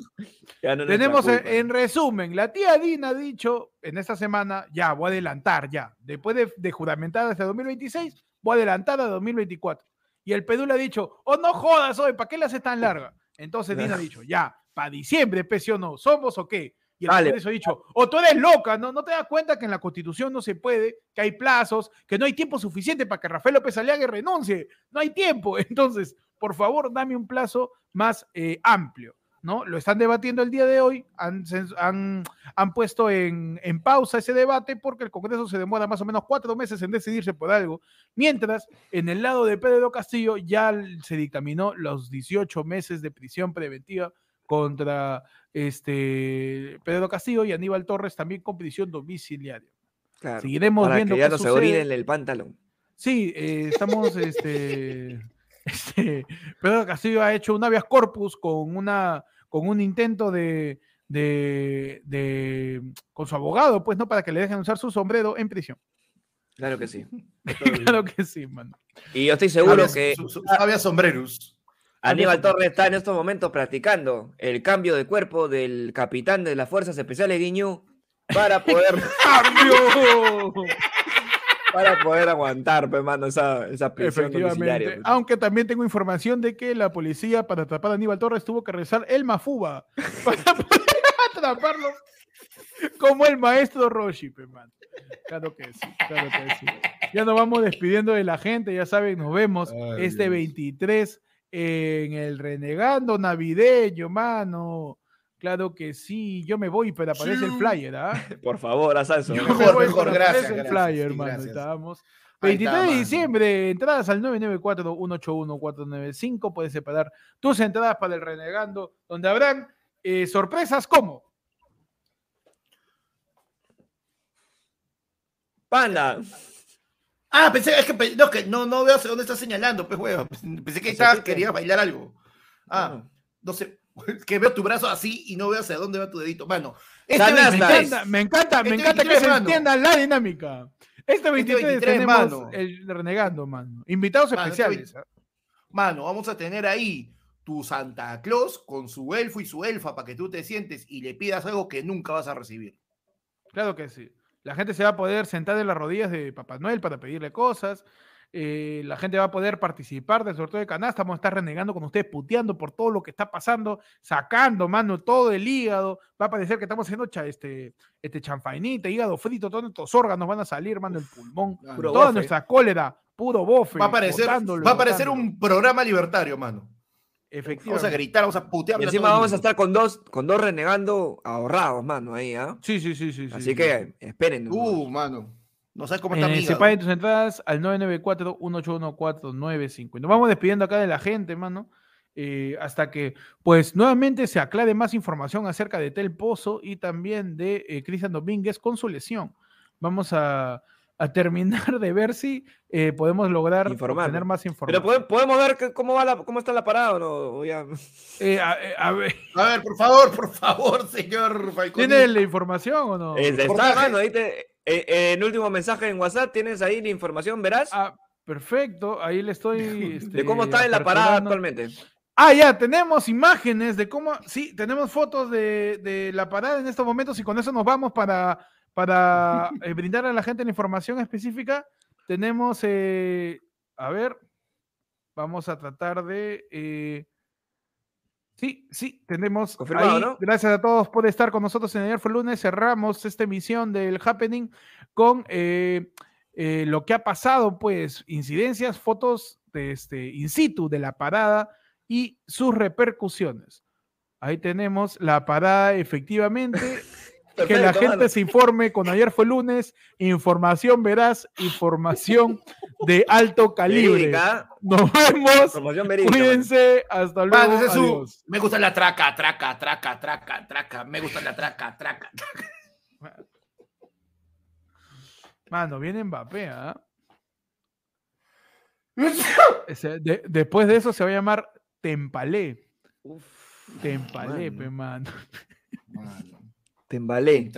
ya no Tenemos, en, culpa. en resumen, la tía Dina ha dicho en esta semana, ya, voy a adelantar, ya. Después de, de juramentar hasta 2026, voy a adelantar a 2024. Y el Pedul ha dicho, oh, no jodas hoy, ¿para qué la hace tan larga? Entonces Dina ha dicho, ya, para diciembre, pese o no, ¿somos o qué? Y el. Congreso ha dicho, o tú eres loca, ¿no? ¿No te das cuenta que en la Constitución no se puede, que hay plazos, que no hay tiempo suficiente para que Rafael López Aliaga renuncie? No hay tiempo. Entonces, por favor, dame un plazo más eh, amplio. ¿no? Lo están debatiendo el día de hoy, han, han, han puesto en, en pausa ese debate porque el Congreso se demora más o menos cuatro meses en decidirse por algo, mientras en el lado de Pedro Castillo ya se dictaminó los 18 meses de prisión preventiva contra este Pedro Castillo y Aníbal Torres también con prisión domiciliaria. Claro, Seguiremos para viendo que ya qué no se orinen el pantalón. Sí, eh, estamos, este, este, Pedro Castillo ha hecho un habeas corpus con una, con un intento de, de, de- con su abogado, pues, ¿no? Para que le dejen usar su sombrero en prisión. Claro que sí. claro que sí, mano. Y yo estoy seguro Había- que su- su- había sombreros. Aníbal Torres está en estos momentos practicando el cambio de cuerpo del capitán de las Fuerzas Especiales Guiñú para poder, ¡Cambio! para poder aguantar, pues, mano, esa, esa prisión. Efectivamente. pues. Aunque también tengo información de que la policía para atrapar a Aníbal Torres tuvo que rezar el Mafuba para poder atraparlo como el maestro Roshi, pe, man. Claro que sí, claro que sí. Ya nos vamos despidiendo de la gente, ya saben, nos vemos Ay, este Dios. 23 en el Renegando Navideño, mano. Claro que sí, yo me voy, pero aparece el flyer, ¿ah? Por favor, haz eso. Mejor, voy, mejor, gracias, aparece el gracias, flyer, sí, gracias. Estábamos. Ahí 23 está, de diciembre, entradas al 994-181-495. Puedes separar tus entradas para el Renegando, donde habrán eh, sorpresas como Panda. Ah, pensé, es que, no, que no, no veo hacia dónde está señalando, pues, huevo. Pensé que Hacia estaba- ti, querías bailar algo. Ah, no sé, que veo tu brazo así y no veo hacia dónde va tu dedito. Mano, este. Me 23, encanta, me encanta, me Este que 23, se mano. entienda la dinámica. Este 23, 23, tenemos mano. el Renegando, mano. Invitados Mano, este especiales. ¿ah? mano, vamos a tener ahí tu Santa Claus con su elfo y su elfa para que tú te sientes y le pidas algo que nunca vas a recibir. Claro que sí. La gente se va a poder sentar en las rodillas de Papá Noel para pedirle cosas. eh, la gente va a poder participar del sorteo de canasta. Vamos a estar renegando con ustedes, puteando por todo lo que está pasando, sacando, mano, todo el hígado. Va a parecer que estamos haciendo cha- este, este chanfainita, hígado frito, todos nuestros órganos van a salir, mano, el pulmón, toda bofe. nuestra cólera, puro bofe. Va a parecer, botándolo va a parecer un programa libertario, mano. Vamos a gritar, vamos a putear. Y encima vamos a estar con dos, con dos renegando ahorrados, mano, ahí, ¿ah? Sí, sí, sí, sí. sí, Así sí. que esperen. Uh, mano. No sabes cómo está Eh, mi hígado. separen tus entradas al 994-181-495. Y nos vamos despidiendo acá de la gente, mano. eh, hasta que, pues, nuevamente se aclare más información acerca de Tel Pozo y también de eh, Cristian Domínguez con su lesión. Vamos a, a terminar de ver si eh, podemos lograr Informar, tener ¿no? más Pero información. pode- podemos ver que- cómo va la, cómo está la parada o no. O ya- Eh, a, eh, a ver, A ver, por favor, por favor, señor Falconi. ¿Tiene la información o no? Eh, está, mano, ahí te- eh, eh, en último mensaje en WhatsApp tienes ahí la información, verás, Ah, perfecto, ahí le estoy. de cómo este, está en la parada actualmente. Ah, ya, tenemos imágenes de cómo, sí, tenemos fotos de, de la parada en estos momentos y con eso nos vamos para, para eh, brindar a la gente la información específica. Tenemos, eh, a ver, vamos a tratar de... eh, sí, sí, tenemos... Confirmado, ahí. ¿no? Gracias a todos por estar con nosotros en ayer fue lunes. Cerramos esta emisión del Happening con eh, lo que ha pasado, pues, incidencias, fotos de este, in situ de la parada y sus repercusiones. Ahí tenemos la parada, efectivamente. que la gente se informe con ayer fue lunes, información veraz, información de alto calibre. Verídica, Nos vemos, cuídense, hasta luego. Mano, su-. Me gusta la traca, traca, traca, traca, traca. Me gusta la traca, traca. Mano, viene Mbappé, ¿ah? De- después de eso se va a llamar Tempalé. Uf, Tempalé, mano. pe, mano. Mano. Te.